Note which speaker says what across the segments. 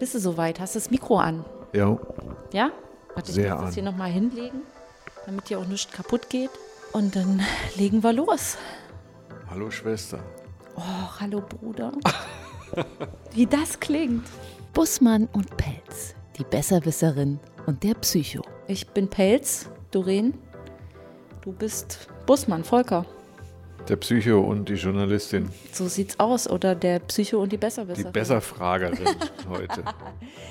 Speaker 1: Bist du soweit? Hast du das Mikro an?
Speaker 2: Ja.
Speaker 1: Ja? Warte, ich
Speaker 2: Sehr
Speaker 1: muss das
Speaker 2: an.
Speaker 1: hier nochmal hinlegen, damit hier auch nichts kaputt geht. Und dann legen wir los.
Speaker 2: Hallo Schwester.
Speaker 1: Oh, hallo Bruder. Wie das klingt. Bussmann und Pelz, die Besserwisserin und der Psycho. Ich bin Pelz, Doreen. Du bist Bussmann, Volker.
Speaker 2: Der Psycho und die Journalistin.
Speaker 1: So sieht's aus. Oder der Psycho und die
Speaker 2: Die
Speaker 1: Besserwisserin.
Speaker 2: Besserfragerin heute.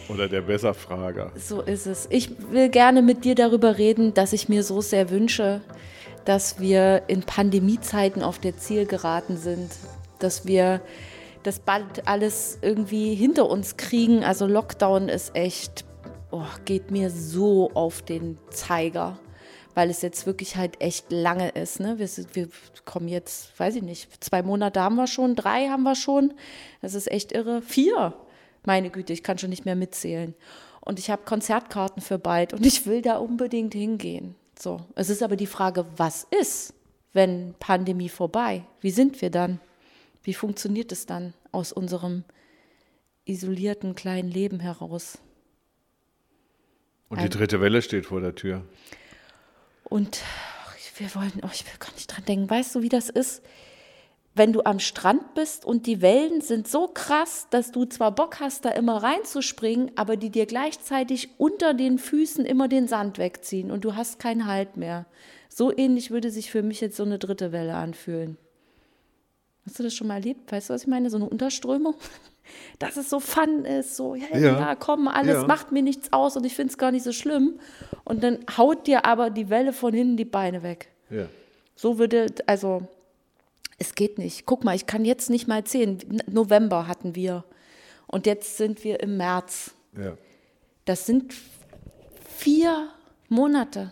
Speaker 2: Oder der Besserfrager.
Speaker 1: So ist es. Ich will gerne mit dir darüber reden, dass ich mir so sehr wünsche, dass wir in Pandemiezeiten auf der Zielgeraden sind, dass wir das bald alles irgendwie hinter uns kriegen. Also Lockdown ist echt, oh, geht mir so auf den Zeiger, weil es jetzt wirklich halt echt lange ist. Ne? Wir, sind, wir kommen jetzt, weiß ich nicht, zwei Monate haben wir schon, drei haben wir schon. Das ist echt irre. Vier. Meine Güte, ich kann schon nicht mehr mitzählen. Und ich habe Konzertkarten für bald und ich will da unbedingt hingehen. So, es ist aber die Frage, was ist, wenn Pandemie vorbei? Wie sind wir dann? Wie funktioniert es dann aus unserem isolierten kleinen Leben heraus?
Speaker 2: Und die dritte Welle steht vor der Tür.
Speaker 1: Und wir wollen, oh, ich will gar nicht dran denken. Weißt du, wie das ist? Wenn du am Strand bist und die Wellen sind so krass, dass du zwar Bock hast, da immer reinzuspringen, aber die dir gleichzeitig unter den Füßen immer den Sand wegziehen und du hast keinen Halt mehr. So ähnlich würde sich für mich jetzt so eine dritte Welle anfühlen. Hast du das schon mal erlebt? Weißt du, was ich meine? So eine Unterströmung? Dass es so fun ist, so, ja, ja.
Speaker 2: Ja.
Speaker 1: komm, alles
Speaker 2: Ja.
Speaker 1: macht mir nichts aus und ich finde es gar nicht so schlimm. Und dann haut dir aber die Welle von hinten die Beine weg.
Speaker 2: Ja.
Speaker 1: So würde, also, es geht nicht. Guck mal, ich kann jetzt nicht mal erzählen. November hatten wir. Und jetzt sind wir im März.
Speaker 2: ja.
Speaker 1: Das sind vier Monate.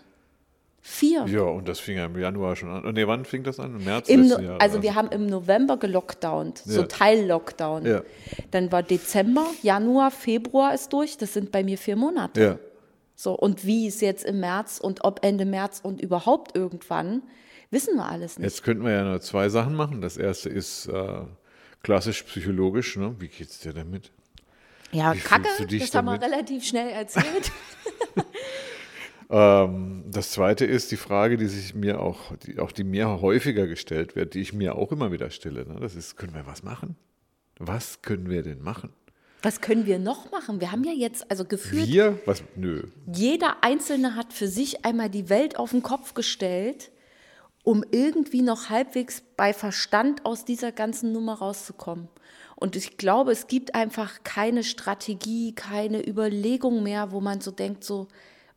Speaker 1: Vier.
Speaker 2: Ja, und das fing ja im Januar schon an. Nee, wann fing das an? Im März
Speaker 1: Im, No-
Speaker 2: Jahres.
Speaker 1: also wir haben im November gelockdownt, so
Speaker 2: Ja.
Speaker 1: Teil-Lockdown.
Speaker 2: Ja.
Speaker 1: Dann war Dezember, Januar, Februar ist durch. Das sind bei mir vier Monate.
Speaker 2: Ja.
Speaker 1: So, und wie es jetzt im März und ob Ende März und überhaupt irgendwann, wissen wir alles nicht.
Speaker 2: Jetzt könnten wir ja nur zwei Sachen machen. Das erste ist äh, klassisch psychologisch. Ne? Wie geht's dir damit?
Speaker 1: ja,
Speaker 2: wie
Speaker 1: Kacke, das haben wir
Speaker 2: damit?
Speaker 1: relativ schnell erzählt.
Speaker 2: Ähm, das zweite ist die Frage, die sich mir auch, die, auch die mir häufiger gestellt wird, die ich mir auch immer wieder stelle. Ne? Das ist, können wir was machen? Was können wir denn machen?
Speaker 1: Was können wir noch machen? Wir haben ja jetzt, also gefühlt,
Speaker 2: Wir? Was? Nö.
Speaker 1: jeder Einzelne hat für sich einmal die Welt auf den Kopf gestellt, um irgendwie noch halbwegs bei Verstand aus dieser ganzen Nummer rauszukommen. Und ich glaube, es gibt einfach keine Strategie, keine Überlegung mehr, wo man so denkt, so,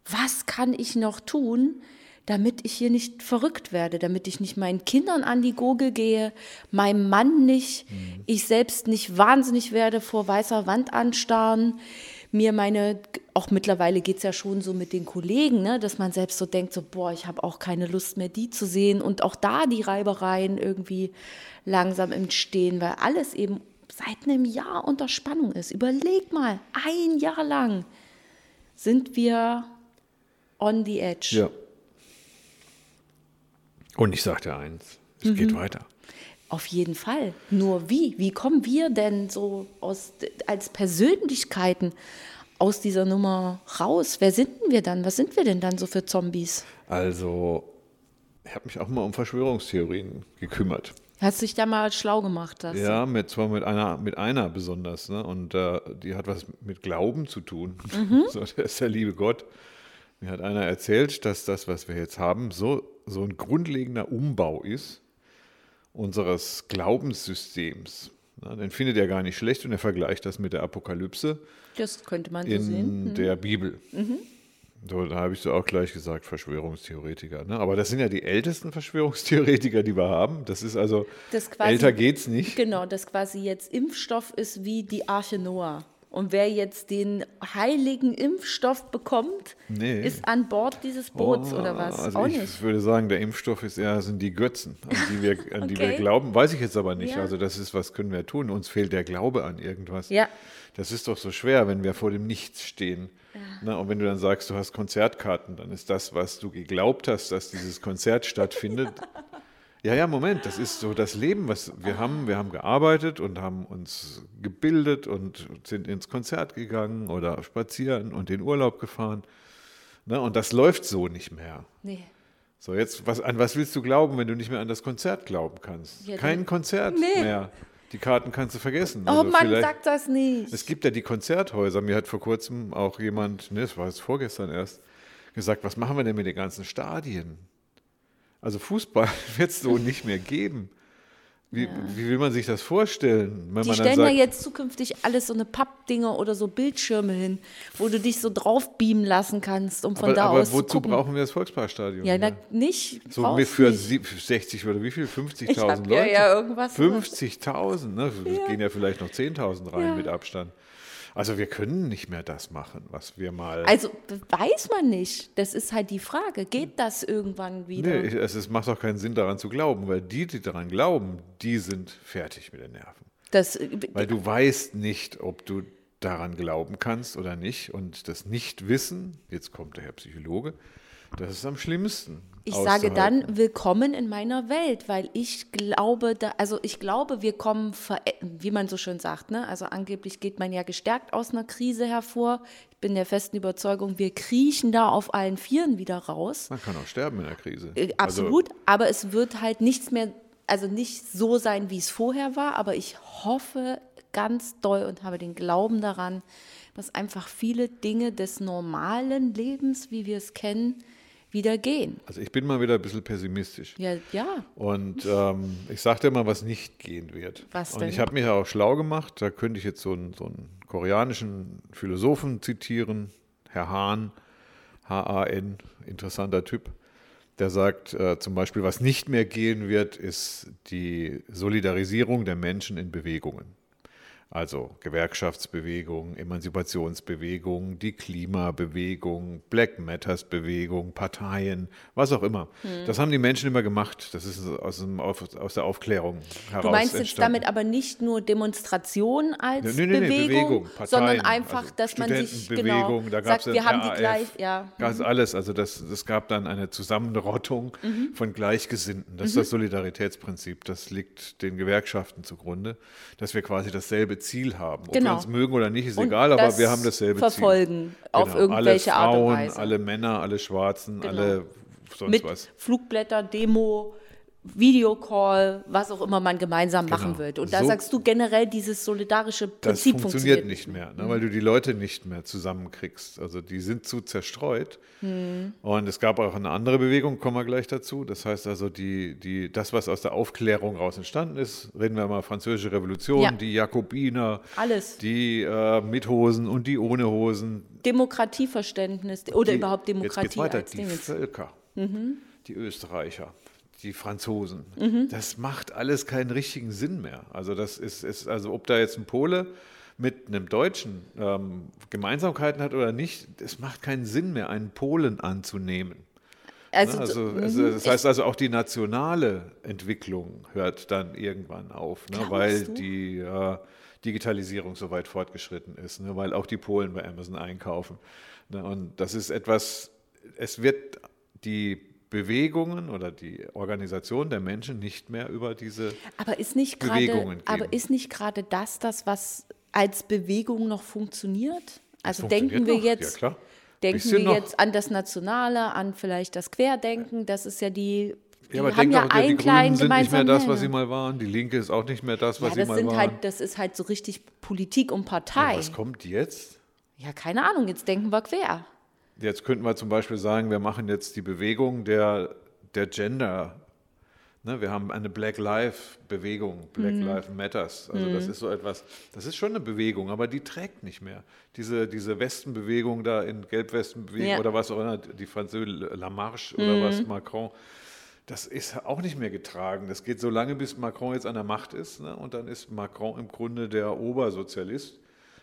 Speaker 1: was kann ich noch tun, damit ich hier nicht verrückt werde, damit ich nicht meinen Kindern an die Gurgel gehe, meinem Mann nicht, ich selbst nicht wahnsinnig werde vor weißer Wand anstarren, mir meine, auch mittlerweile geht es ja schon so mit den Kollegen, ne, dass man selbst so denkt, so, boah, ich habe auch keine Lust mehr, die zu sehen und auch da die Reibereien irgendwie langsam entstehen, weil alles eben seit einem Jahr unter Spannung ist. Überleg mal, ein Jahr lang sind wir on the edge.
Speaker 2: Ja. Und ich sagte eins, es
Speaker 1: Mhm.
Speaker 2: geht weiter.
Speaker 1: Auf jeden Fall. Nur wie? Wie kommen wir denn so aus, als Persönlichkeiten aus dieser Nummer raus? Wer sind denn wir dann? Was sind wir denn dann so für Zombies?
Speaker 2: Also, ich habe mich auch mal um Verschwörungstheorien gekümmert.
Speaker 1: Hast dich da mal schlau gemacht? Das?
Speaker 2: Ja, mit, zwar mit einer, mit einer besonders. Ne? Und äh, die hat was mit Glauben zu tun.
Speaker 1: Mhm.
Speaker 2: So, der ist der liebe Gott. Mir hat einer erzählt, dass das, was wir jetzt haben, so, so ein grundlegender Umbau ist unseres Glaubenssystems. Den findet er gar nicht schlecht und er vergleicht das mit der Apokalypse
Speaker 1: Das könnte man so
Speaker 2: in
Speaker 1: sehen. Mhm.
Speaker 2: der Bibel. So, da habe ich so auch gleich gesagt, Verschwörungstheoretiker. Ne? Aber das sind ja die ältesten Verschwörungstheoretiker, die wir haben. Das ist also,
Speaker 1: Das quasi-
Speaker 2: älter geht's nicht.
Speaker 1: Genau, dass quasi jetzt Impfstoff ist wie die Arche Noah. Und wer jetzt den heiligen Impfstoff bekommt,
Speaker 2: Nee.
Speaker 1: ist an Bord dieses Boots oder was?
Speaker 2: Also
Speaker 1: Auch
Speaker 2: ich
Speaker 1: nicht.
Speaker 2: würde sagen, der Impfstoff ist eher sind die Götzen, an die wir, an die wir
Speaker 1: Okay.
Speaker 2: glauben. Weiß ich jetzt aber nicht.
Speaker 1: Ja.
Speaker 2: Also das ist, was können wir tun? Uns fehlt der Glaube an irgendwas.
Speaker 1: Ja.
Speaker 2: Das ist doch so schwer, wenn wir vor dem Nichts stehen. Na, und wenn du dann sagst, du hast Konzertkarten, dann ist das, was du geglaubt hast, dass dieses Konzert stattfindet, Ja, ja, Moment, das ist so das Leben, was wir haben. Wir haben gearbeitet und haben uns gebildet und sind ins Konzert gegangen oder spazieren und in Urlaub gefahren. Ne, und das läuft so nicht mehr.
Speaker 1: Nee.
Speaker 2: So, jetzt, was, an was willst du glauben, wenn du nicht mehr an das Konzert glauben kannst?
Speaker 1: Ja,
Speaker 2: Kein Konzert
Speaker 1: Nee.
Speaker 2: mehr. Die Karten kannst du vergessen.
Speaker 1: Oh
Speaker 2: Also
Speaker 1: Mann,
Speaker 2: vielleicht-
Speaker 1: sag das nicht.
Speaker 2: Es gibt ja die Konzerthäuser. Mir hat vor kurzem auch jemand, ne, das war jetzt vorgestern erst, gesagt, was machen wir denn mit den ganzen Stadien? Also Fußball wird es so nicht mehr geben. Wie, wie will man sich das vorstellen? Wenn
Speaker 1: Die
Speaker 2: man
Speaker 1: stellen
Speaker 2: dann
Speaker 1: ja
Speaker 2: sagt,
Speaker 1: jetzt zukünftig alles so eine Pappdinger oder so Bildschirme hin, wo du dich so drauf beamen lassen kannst, um von
Speaker 2: aber,
Speaker 1: da
Speaker 2: aber
Speaker 1: aus
Speaker 2: wozu
Speaker 1: zu gucken.
Speaker 2: brauchen wir das Volksparkstadion?
Speaker 1: ja,
Speaker 2: hier?
Speaker 1: nicht.
Speaker 2: so für
Speaker 1: nicht.
Speaker 2: sieb- 60 oder wie viel? 50.000
Speaker 1: Ich hab
Speaker 2: Leute?
Speaker 1: ja, ja irgendwas.
Speaker 2: 50.000, ne? Es
Speaker 1: Ja.
Speaker 2: gehen ja vielleicht noch 10.000 rein
Speaker 1: Ja.
Speaker 2: mit Abstand. Also wir können nicht mehr das machen, was wir mal...
Speaker 1: Also weiß man nicht. Das ist halt die Frage. Geht das irgendwann wieder?
Speaker 2: Nee, es, es macht auch keinen Sinn daran zu glauben, weil die, die daran glauben, die sind fertig mit den Nerven.
Speaker 1: Das,
Speaker 2: Weil du weißt nicht, ob du daran glauben kannst oder nicht. Und das Nichtwissen, jetzt kommt der Herr Psychologe, das ist am schlimmsten.
Speaker 1: Ich sage dann, willkommen in meiner Welt, weil ich glaube, da, also ich glaube, wir kommen, wie man so schön sagt, ne? also angeblich geht man ja gestärkt aus einer Krise hervor. Ich bin der festen Überzeugung, wir kriechen da auf allen Vieren wieder raus.
Speaker 2: Man kann auch sterben in der Krise.
Speaker 1: Äh,
Speaker 2: Also,
Speaker 1: Absolut, aber es wird halt nichts mehr, also nicht so sein, wie es vorher war, aber ich hoffe ganz doll und habe den Glauben daran, dass einfach viele Dinge des normalen Lebens, wie wir es kennen, wieder gehen.
Speaker 2: also ich bin mal wieder ein bisschen pessimistisch.
Speaker 1: Ja, ja.
Speaker 2: Und ähm, ich sage dir mal, was nicht gehen wird.
Speaker 1: Was
Speaker 2: Und
Speaker 1: denn?
Speaker 2: ich habe mich ja auch schlau gemacht. Da könnte ich jetzt so einen, so einen koreanischen Philosophen zitieren, Herr Hahn, H-A-N, interessanter Typ. Der sagt äh, zum Beispiel, was nicht mehr gehen wird, ist die Solidarisierung der Menschen in Bewegungen. Also Gewerkschaftsbewegung, Emanzipationsbewegung, die Klimabewegung, Black Matters Bewegung, Parteien, was auch immer.
Speaker 1: Hm.
Speaker 2: Das haben die Menschen immer gemacht. Das ist aus, dem, aus der Aufklärung heraus
Speaker 1: Du meinst jetzt
Speaker 2: entstanden.
Speaker 1: damit aber nicht nur Demonstration als
Speaker 2: Nee, nee, nee,
Speaker 1: Bewegung,
Speaker 2: Bewegung, Parteien,
Speaker 1: sondern einfach,
Speaker 2: also
Speaker 1: dass man sich genau
Speaker 2: da
Speaker 1: sagt, wir haben die
Speaker 2: RAF,
Speaker 1: gleich, ja. Mhm.
Speaker 2: gab's alles. Also das, es gab dann eine Zusammenrottung
Speaker 1: Mhm.
Speaker 2: von Gleichgesinnten. Das ist das Solidaritätsprinzip. Das liegt den Gewerkschaften zugrunde, dass wir quasi dasselbe Ziel haben. Ob
Speaker 1: Genau.
Speaker 2: wir uns mögen oder nicht, ist
Speaker 1: Und
Speaker 2: egal, aber wir haben dasselbe
Speaker 1: verfolgen
Speaker 2: Ziel.
Speaker 1: auf irgendwelche
Speaker 2: alle
Speaker 1: Art und
Speaker 2: Frauen,
Speaker 1: Weise.
Speaker 2: alle Männer, alle Schwarzen,
Speaker 1: Genau.
Speaker 2: alle sonst
Speaker 1: mit
Speaker 2: was.
Speaker 1: Flugblätter, Demo, Videocall, was auch immer man gemeinsam machen wird. Und da
Speaker 2: Genau. So-
Speaker 1: sagst du generell, dieses solidarische
Speaker 2: Das
Speaker 1: Prinzip
Speaker 2: funktioniert nicht mehr, ne, weil du die Leute nicht mehr zusammenkriegst. Also die sind zu zerstreut.
Speaker 1: Hm.
Speaker 2: Und es gab auch eine andere Bewegung, kommen wir gleich dazu. Das heißt also, die, die, das, was aus der Aufklärung raus entstanden ist, reden wir mal Französische Revolution,
Speaker 1: Ja.
Speaker 2: die Jakobiner,
Speaker 1: Alles.
Speaker 2: die äh, mit Hosen und die ohne Hosen.
Speaker 1: Demokratieverständnis oder
Speaker 2: die,
Speaker 1: überhaupt
Speaker 2: Jetzt
Speaker 1: Demokratie
Speaker 2: geht's weiter.
Speaker 1: als
Speaker 2: Die. Völker, die Österreicher, die Franzosen.
Speaker 1: Mhm.
Speaker 2: Das macht alles keinen richtigen Sinn mehr. Also das ist, ist also ob da jetzt ein Pole mit einem Deutschen ähm, Gemeinsamkeiten hat oder nicht, es macht keinen Sinn mehr, einen Polen anzunehmen.
Speaker 1: Also,
Speaker 2: Ne? Also,
Speaker 1: mhm.
Speaker 2: also das heißt also auch die nationale Entwicklung hört dann irgendwann auf, ne? Weil
Speaker 1: du?
Speaker 2: die äh, Digitalisierung so weit fortgeschritten ist, ne? weil auch die Polen bei Amazon einkaufen. Ne? Und das ist etwas, es wird die Bewegungen oder die Organisation der Menschen nicht mehr über diese
Speaker 1: aber ist nicht gerade,
Speaker 2: Bewegungen
Speaker 1: aber
Speaker 2: geben.
Speaker 1: ist nicht gerade das, das, was als Bewegung noch funktioniert? Also
Speaker 2: funktioniert
Speaker 1: denken wir
Speaker 2: noch,
Speaker 1: jetzt,
Speaker 2: ja
Speaker 1: denken wir
Speaker 2: noch.
Speaker 1: jetzt an das Nationale, an vielleicht das Querdenken. Das ist ja die. Die
Speaker 2: ja, aber
Speaker 1: haben ja
Speaker 2: die
Speaker 1: einen
Speaker 2: Grünen
Speaker 1: kleinen
Speaker 2: sind nicht mehr das, was sie mal waren. Die Linke ist auch nicht mehr das, was
Speaker 1: Ja,
Speaker 2: sie
Speaker 1: das
Speaker 2: mal
Speaker 1: sind
Speaker 2: waren.
Speaker 1: halt, das ist halt so richtig Politik und Partei.
Speaker 2: ja, was kommt jetzt?
Speaker 1: Ja, keine Ahnung, jetzt denken wir quer.
Speaker 2: Jetzt könnten wir zum Beispiel sagen, wir machen jetzt die Bewegung der, der Gender. Ne, wir haben eine Black Life Bewegung, Black
Speaker 1: Mhm.
Speaker 2: Life Matters. Also das ist so etwas, das ist schon eine Bewegung, aber die trägt nicht mehr. Diese, diese Westenbewegung da in Gelbwestenbewegung
Speaker 1: Ja. Mhm.
Speaker 2: oder was auch immer, die Französische La Marche oder was, Macron, das ist auch nicht mehr getragen. Das geht so lange, bis Macron jetzt an der Macht ist. Ne? Und dann ist Macron im Grunde der Obersozialist,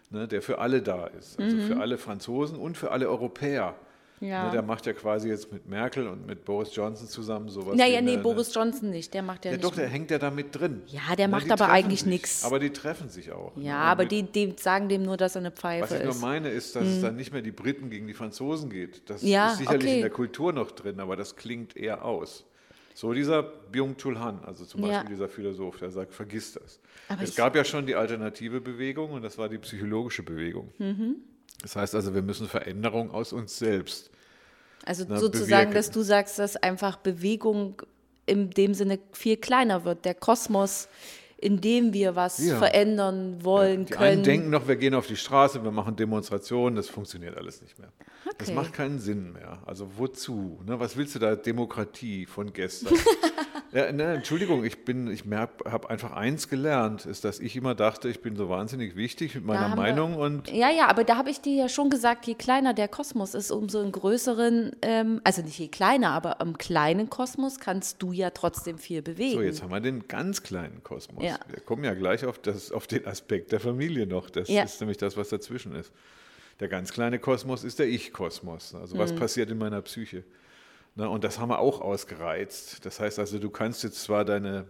Speaker 2: ne? der für alle da ist. Also für alle Franzosen und für alle Europäer.
Speaker 1: Mhm. Ja.
Speaker 2: Ne? Der macht ja quasi jetzt mit Merkel und mit Boris Johnson zusammen sowas.
Speaker 1: Naja,
Speaker 2: eine-
Speaker 1: nee, Boris Johnson nicht, der macht ja,
Speaker 2: Ja,
Speaker 1: nicht.
Speaker 2: doch, der hängt ja da mit drin.
Speaker 1: Ja, der
Speaker 2: Ne,
Speaker 1: macht aber eigentlich nix.
Speaker 2: Aber die treffen sich auch.
Speaker 1: ja,
Speaker 2: ne?
Speaker 1: aber die, die sagen dem nur, dass er eine
Speaker 2: was
Speaker 1: Pfeife
Speaker 2: ich nur
Speaker 1: ist.
Speaker 2: meine, ist, dass es dann nicht mehr die Briten gegen die Franzosen geht. Das
Speaker 1: Ja,
Speaker 2: ist sicherlich
Speaker 1: okay.
Speaker 2: in der Kultur noch drin, aber das klingt eher aus. So dieser Byung-Chul Han, also zum
Speaker 1: Ja.
Speaker 2: Beispiel dieser Philosoph, der sagt, vergiss das.
Speaker 1: Aber
Speaker 2: es gab ja schon die alternative Bewegung und das war die psychologische Bewegung.
Speaker 1: Mhm.
Speaker 2: Das heißt also, wir müssen Veränderung aus uns selbst.
Speaker 1: Also
Speaker 2: Na,
Speaker 1: sozusagen,
Speaker 2: bewirken.
Speaker 1: dass du sagst, dass einfach Bewegung in dem Sinne viel kleiner wird. Der Kosmos, in dem wir was
Speaker 2: Ja.
Speaker 1: verändern wollen
Speaker 2: Die
Speaker 1: können.
Speaker 2: einen denken noch, wir gehen auf die Straße, wir machen Demonstrationen, das funktioniert alles nicht mehr. Das
Speaker 1: Okay.
Speaker 2: macht keinen Sinn mehr. Also wozu? Ne, was willst du da? Demokratie von gestern. ja, ne, Entschuldigung, ich bin, ich habe einfach eins gelernt, ist, dass ich immer dachte, ich bin so wahnsinnig wichtig mit meiner
Speaker 1: haben wir-
Speaker 2: Meinung und
Speaker 1: Ja, ja, aber da habe ich dir ja schon gesagt, je kleiner der Kosmos ist, umso einen größeren, ähm, also nicht je kleiner, aber im kleinen Kosmos kannst du ja trotzdem viel bewegen.
Speaker 2: so, jetzt haben wir den ganz kleinen Kosmos.
Speaker 1: Ja.
Speaker 2: Wir kommen ja gleich auf, das, auf den Aspekt der Familie noch. Das
Speaker 1: Ja.
Speaker 2: ist nämlich das, was dazwischen ist. Der ganz kleine Kosmos ist der Ich-Kosmos. Also was
Speaker 1: Mhm.
Speaker 2: passiert in meiner Psyche? Ne, und das haben wir auch ausgereizt. Das heißt also, du kannst jetzt zwar deine,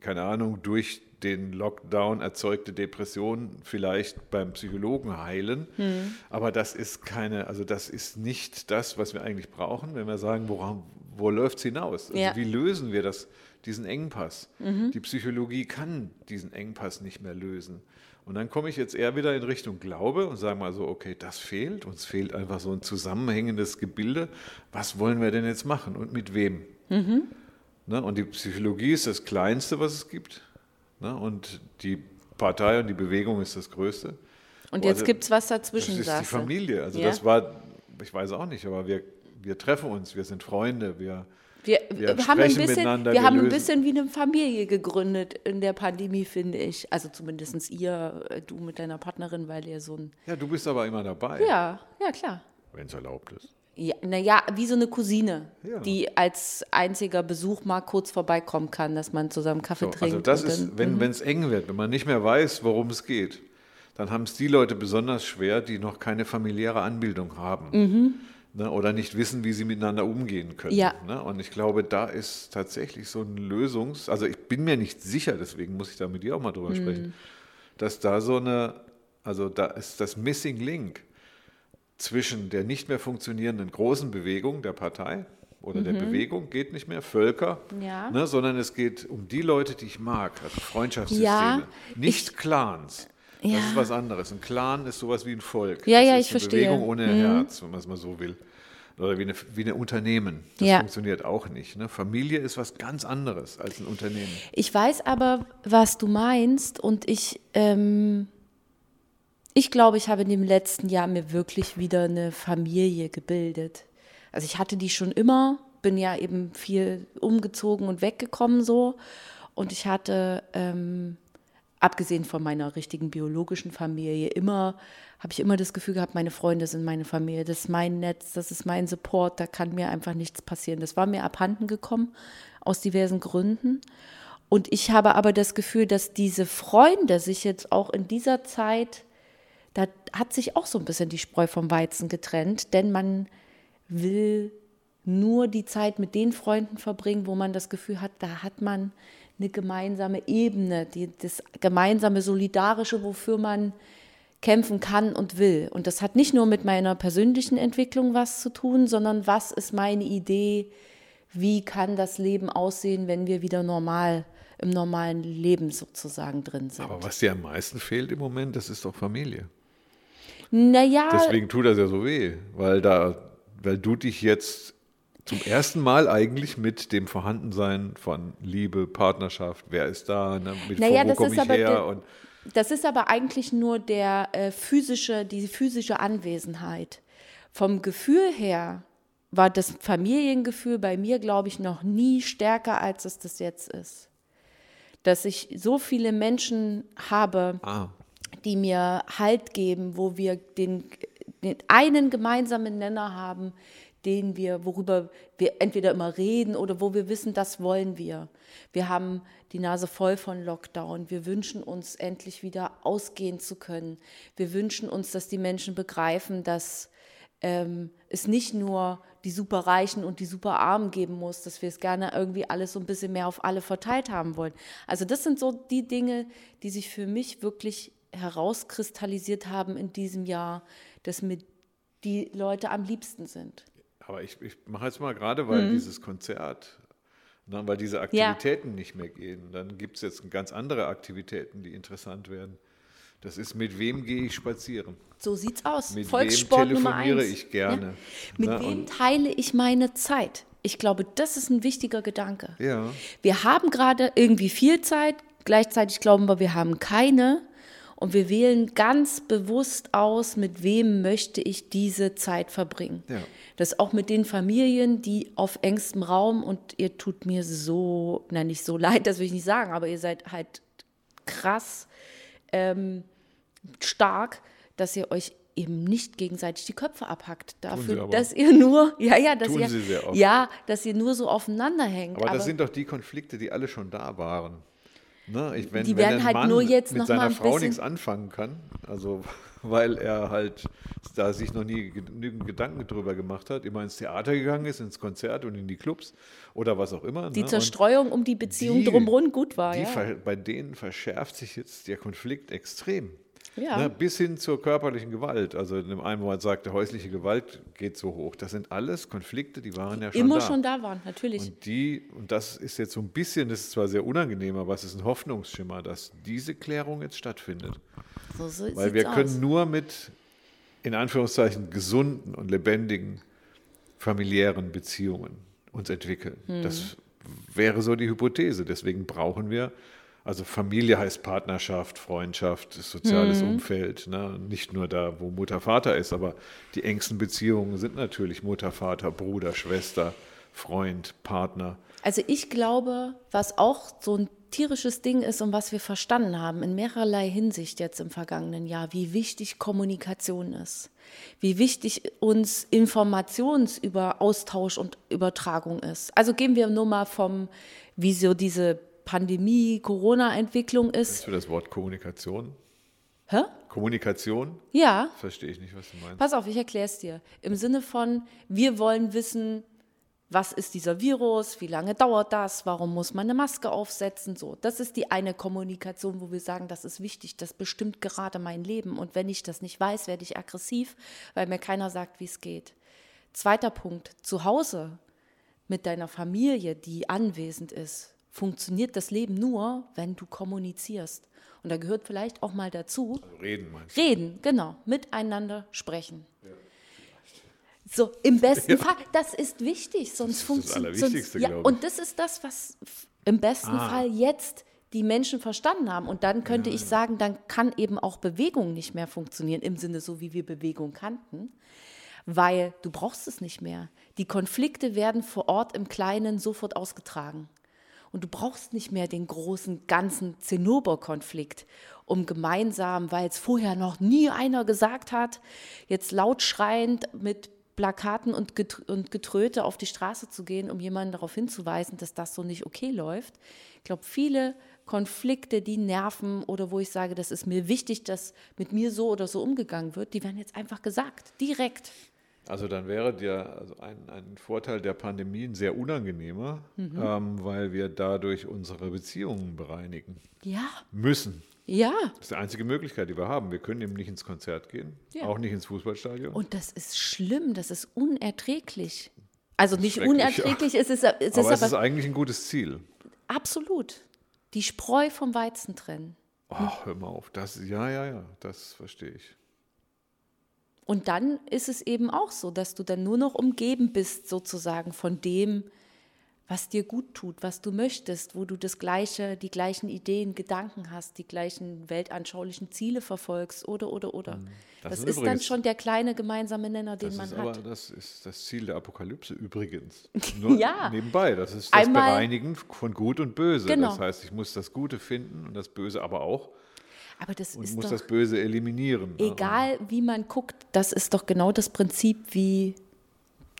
Speaker 2: keine Ahnung, durch den Lockdown erzeugte Depression vielleicht beim Psychologen heilen,
Speaker 1: Mhm.
Speaker 2: aber das ist keine, also das ist nicht das, was wir eigentlich brauchen, wenn wir sagen, woran, wo läuft es hinaus? Also
Speaker 1: Ja.
Speaker 2: wie lösen wir das, diesen Engpass? Die Psychologie kann diesen Engpass nicht mehr lösen. Und dann komme ich jetzt eher wieder in Richtung Glaube und sage mal so, okay, das fehlt, uns fehlt einfach so ein zusammenhängendes Gebilde. Was wollen wir denn jetzt machen und mit wem? Ne? Und die Psychologie ist das Kleinste, was es gibt. Ne? Und die Partei und die Bewegung ist das Größte.
Speaker 1: Und jetzt
Speaker 2: also,
Speaker 1: gibt es was
Speaker 2: Das
Speaker 1: dazwischen,
Speaker 2: ist die. Familie. Also
Speaker 1: Ja.
Speaker 2: das war, ich weiß auch nicht, aber wir, wir treffen uns, wir sind Freunde, wir,
Speaker 1: Wir,
Speaker 2: Wir
Speaker 1: wir, haben ein bisschen, wir
Speaker 2: wir
Speaker 1: haben ein bisschen wie eine Familie gegründet in der Pandemie, finde ich. Also zumindest ihr, äh, du mit deiner Partnerin, weil ihr so ein.
Speaker 2: ja, du bist aber immer dabei,
Speaker 1: Ja, ja, klar.
Speaker 2: wenn es erlaubt ist.
Speaker 1: Ja, naja, wie so eine Cousine,
Speaker 2: Ja.
Speaker 1: die als einziger Besuch mal kurz vorbeikommen kann, dass man zusammen Kaffee
Speaker 2: So,
Speaker 1: trinkt.
Speaker 2: also das ist,
Speaker 1: dann- mhm.
Speaker 2: wenn wenn es eng wird, wenn man nicht mehr weiß, worum es geht, dann haben es die Leute besonders schwer, die noch keine familiäre Anbildung haben. Ne, oder nicht wissen, wie sie miteinander umgehen können.
Speaker 1: Mhm. Ja.
Speaker 2: Ne? Und ich glaube, da ist tatsächlich so ein Lösungs-, also ich bin mir nicht sicher, deswegen muss ich da mit dir auch mal
Speaker 1: Mhm.
Speaker 2: drüber sprechen, dass da so eine, also da ist das Missing Link zwischen der nicht mehr funktionierenden großen Bewegung der Partei oder der Bewegung geht nicht mehr, Völker,
Speaker 1: Mhm. Ja.
Speaker 2: ne, sondern es geht um die Leute, die ich mag, also Freundschaftssysteme,
Speaker 1: Ja,
Speaker 2: nicht Clans. Das
Speaker 1: Ja.
Speaker 2: ist was anderes. Ein Clan ist sowas wie ein Volk.
Speaker 1: Ja,
Speaker 2: das
Speaker 1: ja,
Speaker 2: ist
Speaker 1: ich
Speaker 2: eine
Speaker 1: verstehe. Mhm.
Speaker 2: Bewegung ohne Herz, wenn man es mal so will. Oder wie eine, wie eine Unternehmen. Das
Speaker 1: Ja.
Speaker 2: funktioniert auch nicht. Ne? Familie ist was ganz anderes als ein Unternehmen.
Speaker 1: Ich weiß aber, was du meinst und ich, ähm, ich glaube, ich habe in dem letzten Jahr mir wirklich wieder eine Familie gebildet. Also ich hatte die schon immer, bin ja eben viel umgezogen und weggekommen so und ich hatte, ähm, abgesehen von meiner richtigen biologischen Familie, immer, habe ich immer das Gefühl gehabt, meine Freunde sind meine Familie, das ist mein Netz, das ist mein Support, da kann mir einfach nichts passieren. Das war mir abhanden gekommen aus diversen Gründen. Und ich habe aber das Gefühl, dass diese Freunde sich jetzt auch in dieser Zeit, da hat sich auch so ein bisschen die Spreu vom Weizen getrennt, denn man will nur die Zeit mit den Freunden verbringen, wo man das Gefühl hat, da hat man eine gemeinsame Ebene, die, das gemeinsame Solidarische, wofür man kämpfen kann und will. Und das hat nicht nur mit meiner persönlichen Entwicklung was zu tun, sondern was ist meine Idee, wie kann das Leben aussehen, wenn wir wieder normal im normalen Leben sozusagen drin sind.
Speaker 2: Aber was dir am meisten fehlt im Moment, das ist doch Familie.
Speaker 1: naja,
Speaker 2: Deswegen tut das ja so weh, weil, da, weil du dich jetzt zum ersten Mal eigentlich mit dem Vorhandensein von Liebe, Partnerschaft, wer ist da, ne, mit
Speaker 1: Naja,
Speaker 2: wo
Speaker 1: das
Speaker 2: komme
Speaker 1: ist
Speaker 2: ich
Speaker 1: aber
Speaker 2: her und
Speaker 1: Das ist aber eigentlich nur der äh, physische, die physische Anwesenheit. Vom Gefühl her war das Familiengefühl bei mir, glaube ich, noch nie stärker, als es das jetzt ist. Dass ich so viele Menschen habe,
Speaker 2: ah,
Speaker 1: die mir Halt geben, wo wir den, den einen gemeinsamen Nenner haben, den wir, worüber wir entweder immer reden oder wo wir wissen, das wollen wir. Wir haben die Nase voll von Lockdown. Wir wünschen uns endlich wieder ausgehen zu können. Wir wünschen uns, dass die Menschen begreifen, dass ähm, es nicht nur die Superreichen und die Superarmen geben muss, dass wir es gerne irgendwie alles so ein bisschen mehr auf alle verteilt haben wollen. Also das sind so die Dinge, die sich für mich wirklich herauskristallisiert haben in diesem Jahr, dass mir die Leute am liebsten sind.
Speaker 2: Aber ich, ich mache jetzt mal gerade, weil
Speaker 1: Mhm.
Speaker 2: dieses Konzert Na, weil diese Aktivitäten nicht mehr gehen. Dann gibt es jetzt ganz andere Aktivitäten, die interessant werden. Das ist, mit wem gehe ich spazieren?
Speaker 1: So sieht's aus.
Speaker 2: Mit
Speaker 1: Volkssport
Speaker 2: wem telefoniere ich gerne?
Speaker 1: Ja. Mit
Speaker 2: Na,
Speaker 1: wem teile ich meine Zeit? Ich glaube, das ist ein wichtiger Gedanke.
Speaker 2: Ja.
Speaker 1: Wir haben gerade irgendwie viel Zeit, gleichzeitig glauben wir, wir haben keine. Und wir wählen ganz bewusst aus, mit wem möchte ich diese Zeit verbringen.
Speaker 2: Ja.
Speaker 1: Das auch mit den Familien, die auf engstem Raum und ihr tut mir so, na nicht so leid, das will ich nicht sagen, aber ihr seid halt krass ähm, stark, dass ihr euch eben nicht gegenseitig die Köpfe abhackt. Dafür,
Speaker 2: aber.
Speaker 1: dass ihr nur, ja, ja, dass
Speaker 2: Tun
Speaker 1: ihr,
Speaker 2: sie sehr oft.
Speaker 1: ja, dass ihr nur so aufeinander hängt.
Speaker 2: Aber, das sind doch die Konflikte, die alle schon da waren. Ne? Ich, wenn,
Speaker 1: Die
Speaker 2: wenn
Speaker 1: werden
Speaker 2: ein
Speaker 1: halt
Speaker 2: Mann
Speaker 1: nur jetzt
Speaker 2: mit
Speaker 1: noch mal
Speaker 2: seiner
Speaker 1: ein
Speaker 2: Frau nichts anfangen kann, also weil er halt da sich noch nie genügend Gedanken drüber gemacht hat, immer ins Theater gegangen ist, ins Konzert und in die Clubs oder was auch immer.
Speaker 1: die
Speaker 2: ne? Und
Speaker 1: Zerstreuung um die Beziehung
Speaker 2: die-
Speaker 1: drumherum gut war.
Speaker 2: die
Speaker 1: Ja.
Speaker 2: bei denen verschärft sich jetzt der Konflikt extrem.
Speaker 1: Ja.
Speaker 2: Ne, bis hin zur körperlichen Gewalt. Also in dem einen, sagt, der häusliche Gewalt geht so hoch. Das sind alles Konflikte, die waren ja schon
Speaker 1: Immer
Speaker 2: da.
Speaker 1: schon da waren, natürlich.
Speaker 2: Und die, und das ist jetzt so ein bisschen, das ist zwar sehr unangenehm, aber es ist ein Hoffnungsschimmer, dass diese Klärung jetzt stattfindet.
Speaker 1: so so
Speaker 2: Weil wir können
Speaker 1: aus.
Speaker 2: nur mit, in Anführungszeichen, gesunden und lebendigen familiären Beziehungen uns entwickeln.
Speaker 1: Hm.
Speaker 2: Das wäre so die Hypothese. Deswegen brauchen wir, also Familie heißt Partnerschaft, Freundschaft, soziales
Speaker 1: Hm.
Speaker 2: Umfeld. Ne? Nicht nur da, wo Mutter, Vater ist, aber die engsten Beziehungen sind natürlich Mutter, Vater, Bruder, Schwester, Freund, Partner.
Speaker 1: Also ich glaube, was auch so ein tierisches Ding ist und was wir verstanden haben in mehrerlei Hinsicht jetzt im vergangenen Jahr, wie wichtig Kommunikation ist, wie wichtig uns Austausch und Übertragung ist. Also gehen wir nur mal vom, wie so diese Pandemie, Corona-Entwicklung
Speaker 2: Kennst
Speaker 1: ist.
Speaker 2: du das Wort Kommunikation?
Speaker 1: Hä?
Speaker 2: Kommunikation?
Speaker 1: Ja,
Speaker 2: Verstehe ich nicht, was du meinst.
Speaker 1: Pass auf, ich erkläre es dir. Im Sinne von, wir wollen wissen, was ist dieser Virus, wie lange dauert das, warum muss man eine Maske aufsetzen, so. Das ist die eine Kommunikation, wo wir sagen, das ist wichtig, das bestimmt gerade mein Leben. Und wenn ich das nicht weiß, werde ich aggressiv, weil mir keiner sagt, wie es geht. Zweiter Punkt, zu Hause mit deiner Familie, die anwesend ist, funktioniert das Leben nur, wenn du kommunizierst. Und da gehört vielleicht auch mal dazu,
Speaker 2: Also reden meinst du?
Speaker 1: Reden, genau, miteinander sprechen. So, im besten Fall, das ist wichtig, sonst
Speaker 2: das
Speaker 1: funktioniert
Speaker 2: Allerwichtigste,
Speaker 1: ja,
Speaker 2: glaube ich.
Speaker 1: Und das ist das, was im besten
Speaker 2: Ah.
Speaker 1: Fall jetzt die Menschen verstanden haben. Und dann könnte ich sagen, dann kann eben auch Bewegung nicht mehr funktionieren, im Sinne so, wie wir Bewegung kannten, weil du brauchst es nicht mehr. Die Konflikte werden vor Ort im Kleinen sofort ausgetragen. Und du brauchst nicht mehr den großen, ganzen Zinnober-Konflikt, um gemeinsam, weil es vorher noch nie einer gesagt hat, jetzt laut schreiend mit Plakaten und Getröte auf die Straße zu gehen, um jemanden darauf hinzuweisen, dass das so nicht okay läuft. Ich glaube, viele Konflikte, die nerven oder wo ich sage, das ist mir wichtig, dass mit mir so oder so umgegangen wird, die werden jetzt einfach gesagt, direkt.
Speaker 2: Also dann wäre der, also ein, ein Vorteil der Pandemie ein sehr unangenehmer,
Speaker 1: Mhm.
Speaker 2: ähm, weil wir dadurch unsere Beziehungen bereinigen
Speaker 1: Ja,
Speaker 2: müssen.
Speaker 1: ja.
Speaker 2: Das ist die einzige Möglichkeit, die wir haben. Wir können eben nicht ins Konzert gehen,
Speaker 1: Ja.
Speaker 2: auch nicht ins Fußballstadion.
Speaker 1: Und das ist schlimm, das ist unerträglich. Also nicht unerträglich, es ist, es ist
Speaker 2: aber
Speaker 1: aber,
Speaker 2: es ist eigentlich ein gutes Ziel.
Speaker 1: absolut. Die Spreu vom Weizen trennen.
Speaker 2: Ach, hör mal auf. Das, ja, ja, ja, das verstehe ich.
Speaker 1: Und dann ist es eben auch so, dass du dann nur noch umgeben bist, sozusagen, von dem, was dir gut tut, was du möchtest, wo du das gleiche, die gleichen Ideen, Gedanken hast, die gleichen weltanschaulichen Ziele verfolgst oder oder oder.
Speaker 2: Mhm. Das
Speaker 1: Das, ist dann
Speaker 2: übrigens-
Speaker 1: schon der kleine gemeinsame Nenner, den man
Speaker 2: ist
Speaker 1: hat.
Speaker 2: aber das ist das Ziel der Apokalypse übrigens. Nur
Speaker 1: Ja.
Speaker 2: nebenbei. Das ist das
Speaker 1: Einmal-
Speaker 2: Bereinigen von Gut und Böse.
Speaker 1: Genau.
Speaker 2: Das heißt, ich muss das Gute finden und das Böse aber auch
Speaker 1: aber das
Speaker 2: und
Speaker 1: ist
Speaker 2: muss
Speaker 1: doch
Speaker 2: das Böse eliminieren. ne?
Speaker 1: egal, wie man guckt, das ist doch genau das Prinzip, wie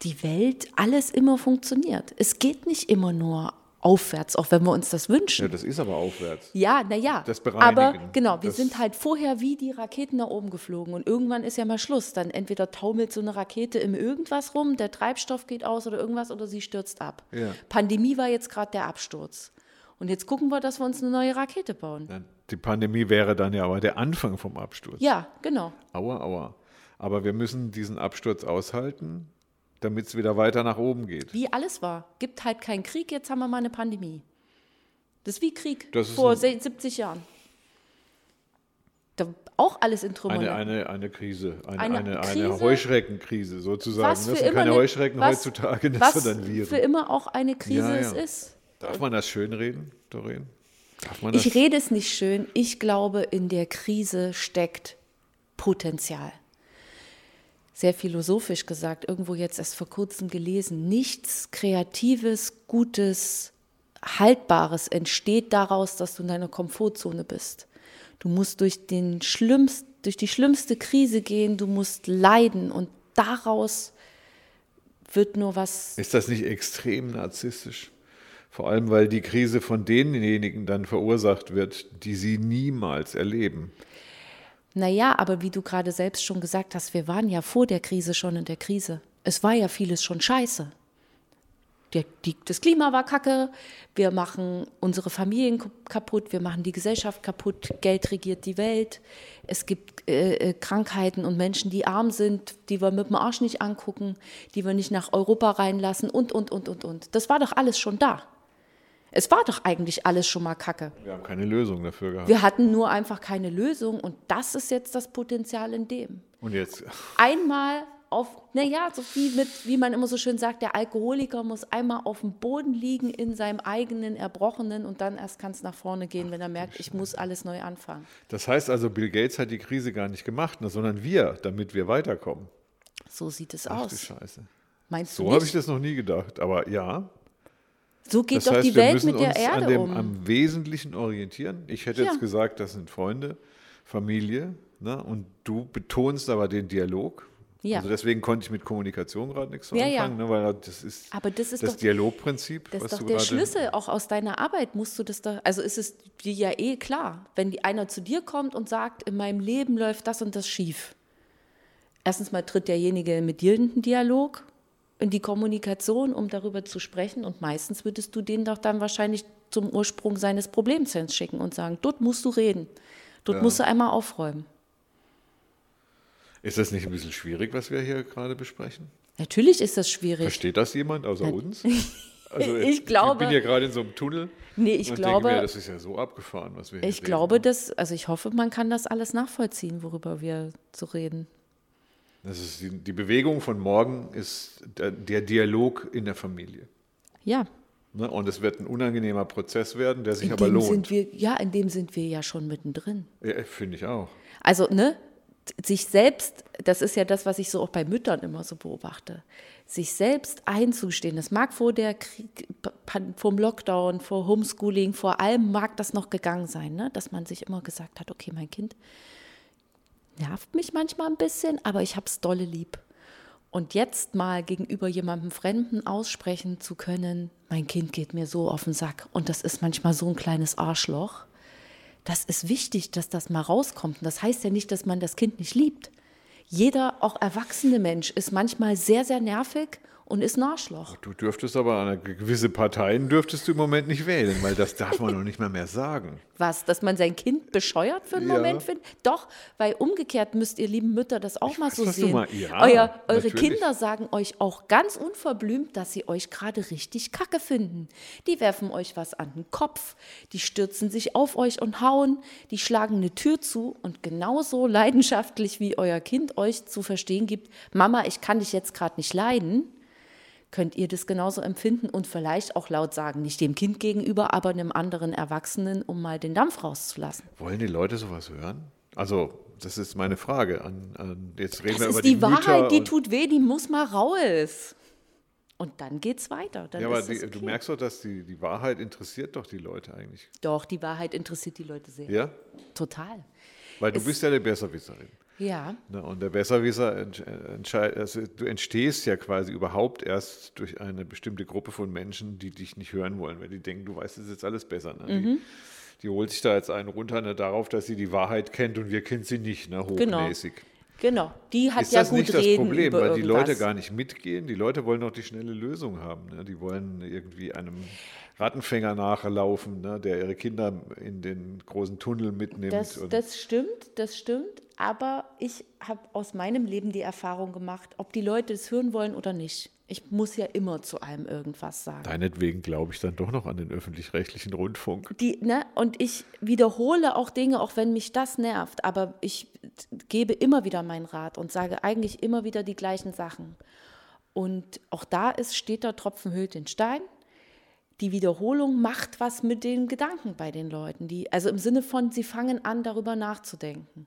Speaker 1: die Welt alles immer funktioniert. Es geht nicht immer nur aufwärts, auch wenn wir uns das wünschen.
Speaker 2: Ja, das ist aber aufwärts.
Speaker 1: Ja, naja.
Speaker 2: Das
Speaker 1: Aber
Speaker 2: Bereinigen.
Speaker 1: genau, wir sind halt vorher wie die Raketen nach oben geflogen und irgendwann ist ja mal Schluss. Dann entweder taumelt so eine Rakete im irgendwas rum, der Treibstoff geht aus oder irgendwas oder sie stürzt ab.
Speaker 2: Ja.
Speaker 1: Pandemie war jetzt gerade der Absturz. Und jetzt gucken wir, dass wir uns eine neue Rakete bauen.
Speaker 2: Die Pandemie wäre dann ja aber der Anfang vom Absturz.
Speaker 1: Ja, genau.
Speaker 2: Aua, aua. Aber wir müssen diesen Absturz aushalten damit es wieder weiter nach oben geht.
Speaker 1: Wie alles war. Gibt halt keinen Krieg, jetzt haben wir mal eine Pandemie. Das ist wie Krieg
Speaker 2: Das
Speaker 1: vor
Speaker 2: ein-
Speaker 1: 70 Jahren. Da auch alles in Trümmern.
Speaker 2: Eine, eine, eine Krise, eine,
Speaker 1: Eine
Speaker 2: eine, eine,
Speaker 1: Krise?
Speaker 2: Heuschreckenkrise sozusagen.
Speaker 1: was
Speaker 2: Das sind keine
Speaker 1: eine-
Speaker 2: Heuschrecken
Speaker 1: was,
Speaker 2: heutzutage, das
Speaker 1: was
Speaker 2: sind dann Viren.
Speaker 1: für immer auch eine Krise
Speaker 2: Ja,
Speaker 1: es
Speaker 2: ja.
Speaker 1: ist.
Speaker 2: Darf man das schönreden, Doreen? Darf man das?
Speaker 1: Ich rede es nicht schön. Ich glaube, in der Krise steckt Potenzial. Sehr philosophisch gesagt, irgendwo jetzt erst vor kurzem gelesen. Nichts Kreatives, Gutes, Haltbares entsteht daraus, dass du in deiner Komfortzone bist. Du musst durch, den schlimmst, durch die schlimmste Krise gehen, du musst leiden und daraus wird nur was
Speaker 2: Ist das nicht extrem narzisstisch? Vor allem, weil die Krise von denjenigen dann verursacht wird, die sie niemals erleben.
Speaker 1: Naja, aber wie du gerade selbst schon gesagt hast, wir waren ja vor der Krise schon in der Krise. Es war ja vieles schon scheiße. Der, die, das Klima war kacke, wir machen unsere Familien kaputt, wir machen die Gesellschaft kaputt, Geld regiert die Welt. Es gibt äh, äh, Krankheiten und Menschen, die arm sind, die wir mit dem Arsch nicht angucken, die wir nicht nach Europa reinlassen und, und, und, und, und. Das war doch alles schon da. Es war doch eigentlich alles schon mal kacke.
Speaker 2: Wir haben keine Lösung dafür gehabt.
Speaker 1: Wir hatten nur einfach keine Lösung und das ist jetzt das Potenzial in dem.
Speaker 2: Und jetzt,
Speaker 1: Einmal auf, naja, so wie, mit, wie man immer so schön sagt, der Alkoholiker muss einmal auf dem Boden liegen in seinem eigenen Erbrochenen und dann erst kann es nach vorne gehen, wenn er merkt, ich muss alles neu anfangen.
Speaker 2: das heißt also, Bill Gates hat die Krise gar nicht gemacht, ne, sondern wir, damit wir weiterkommen.
Speaker 1: So sieht es
Speaker 2: Ach du
Speaker 1: aus.
Speaker 2: Scheiße.
Speaker 1: Meinst du
Speaker 2: So habe ich das noch nie gedacht. Aber ja,
Speaker 1: So geht
Speaker 2: das
Speaker 1: doch
Speaker 2: heißt,
Speaker 1: die Welt mit der Erde
Speaker 2: dem,
Speaker 1: um.
Speaker 2: am Wesentlichen orientieren. Ich hätte
Speaker 1: Ja.
Speaker 2: jetzt gesagt, das sind Freunde, Familie. Ne? Und du betonst aber den Dialog.
Speaker 1: Ja.
Speaker 2: Also deswegen konnte ich mit Kommunikation gerade nichts
Speaker 1: Ja, ja.
Speaker 2: anfangen, ne? weil das ist
Speaker 1: Aber das ist
Speaker 2: das
Speaker 1: doch-
Speaker 2: Dialogprinzip,
Speaker 1: Das ist doch der Schlüssel, auch aus deiner Arbeit musst du das doch, also ist es dir ja eh klar, wenn einer zu dir kommt und sagt, in meinem Leben läuft das und das schief. Erstens mal tritt derjenige mit dir in den Dialog, in die Kommunikation, um darüber zu sprechen und meistens würdest du den doch dann wahrscheinlich zum Ursprung seines Problems hinschicken und sagen, dort musst du reden, dort musst du einmal aufräumen.
Speaker 2: Ist das nicht ein bisschen schwierig, was wir hier gerade besprechen?
Speaker 1: Natürlich ist das schwierig.
Speaker 2: Versteht das jemand außer uns? Also
Speaker 1: Ich glaube-
Speaker 2: Ich bin hier gerade in so einem Tunnel.
Speaker 1: Nee, ich
Speaker 2: und
Speaker 1: glaube-
Speaker 2: mir, das ist ja so abgefahren, was wir hier
Speaker 1: Ich
Speaker 2: reden.
Speaker 1: glaube, dass, also ich hoffe, man kann das alles nachvollziehen, worüber wir so reden.
Speaker 2: Das ist die, die Bewegung von morgen ist der, der Dialog in der Familie.
Speaker 1: Ja,
Speaker 2: Ne? Und es wird ein unangenehmer Prozess werden, der sich
Speaker 1: in
Speaker 2: aber lohnt.
Speaker 1: sind wir, ja, in dem sind wir ja schon mittendrin.
Speaker 2: Ja, Finde ich auch.
Speaker 1: Also, ne, sich selbst, das ist ja das, was ich so auch bei Müttern immer so beobachte, sich selbst einzustehen, das mag vor der Krieg, vom Lockdown, vor Homeschooling, vor allem mag das noch gegangen sein, ne, dass man sich immer gesagt hat, okay, mein Kind nervt mich manchmal ein bisschen, aber ich hab's dolle lieb. Und jetzt mal gegenüber jemandem Fremden aussprechen zu können, mein Kind geht mir so auf den Sack und das ist manchmal so ein kleines Arschloch. Das ist wichtig, dass das mal rauskommt. Und das heißt ja nicht, dass man das Kind nicht liebt. Jeder, auch erwachsene Mensch, ist manchmal sehr, sehr nervig und ist ein Arschloch.
Speaker 2: Du dürftest aber eine gewisse Parteien dürftest du im Moment nicht wählen, weil das darf man noch nicht mal mehr sagen.
Speaker 1: Was, dass man sein Kind bescheuert für einen
Speaker 2: Ja.
Speaker 1: Moment findet? Doch, weil umgekehrt müsst ihr lieben Mütter das auch mal
Speaker 2: weiß,
Speaker 1: so sehen.
Speaker 2: mal- ja,
Speaker 1: Euer, eure
Speaker 2: natürlich.
Speaker 1: Kinder sagen euch auch ganz unverblümt, dass sie euch gerade richtig kacke finden. Die werfen euch was an den Kopf, die stürzen sich auf euch und hauen, die schlagen eine Tür zu und genauso leidenschaftlich wie euer Kind euch zu verstehen gibt, Mama, ich kann dich jetzt gerade nicht leiden, könnt ihr das genauso empfinden und vielleicht auch laut sagen, nicht dem Kind gegenüber, aber einem anderen Erwachsenen, um mal den Dampf rauszulassen.
Speaker 2: Wollen die Leute sowas hören? Also, das ist meine Frage. An, an, jetzt reden
Speaker 1: Das
Speaker 2: wir
Speaker 1: ist
Speaker 2: über
Speaker 1: die,
Speaker 2: die,
Speaker 1: Wahrheit, die tut weh, die muss mal raus. Und dann geht's weiter. Dann
Speaker 2: Ja, aber
Speaker 1: ist es
Speaker 2: die,
Speaker 1: okay.
Speaker 2: du merkst doch, dass die, die Wahrheit interessiert doch die Leute eigentlich.
Speaker 1: Doch, die Wahrheit interessiert die Leute sehr.
Speaker 2: Ja?
Speaker 1: Total.
Speaker 2: Weil du bist ja der Besserwisserin.
Speaker 1: Ja,
Speaker 2: Ne? Und der Besserwisser, also du entstehst ja quasi überhaupt erst durch eine bestimmte Gruppe von Menschen, die dich nicht hören wollen, weil die denken, du weißt es jetzt alles besser. Ne?
Speaker 1: Mhm.
Speaker 2: Die, die holt sich da jetzt einen runter ne, darauf, dass sie die Wahrheit kennt und wir kennen sie nicht, ne,
Speaker 1: Genau.
Speaker 2: hochnäsig.
Speaker 1: genau. Die hat
Speaker 2: Ist
Speaker 1: ja
Speaker 2: das
Speaker 1: gut
Speaker 2: nicht das
Speaker 1: reden
Speaker 2: Problem,
Speaker 1: über
Speaker 2: weil die Leute gar nicht mitgehen? Die Leute wollen doch die schnelle Lösung haben. Ne? Die wollen irgendwie einem Rattenfänger nachlaufen, ne? der ihre Kinder in den großen Tunnel mitnimmt.
Speaker 1: Das, das stimmt, das stimmt. aber ich habe aus meinem Leben die Erfahrung gemacht, ob die Leute es hören wollen oder nicht. Ich muss ja immer zu allem irgendwas sagen.
Speaker 2: Deinetwegen glaube ich dann doch noch an den öffentlich-rechtlichen Rundfunk.
Speaker 1: Die, ne, und ich wiederhole auch Dinge, auch wenn mich das nervt, aber ich gebe immer wieder meinen Rat und sage eigentlich immer wieder die gleichen Sachen. Und auch da ist, steht der Tropfen hüllt den Stein die Wiederholung macht was mit den Gedanken bei den Leuten. Die, also im Sinne von, sie fangen an, darüber nachzudenken.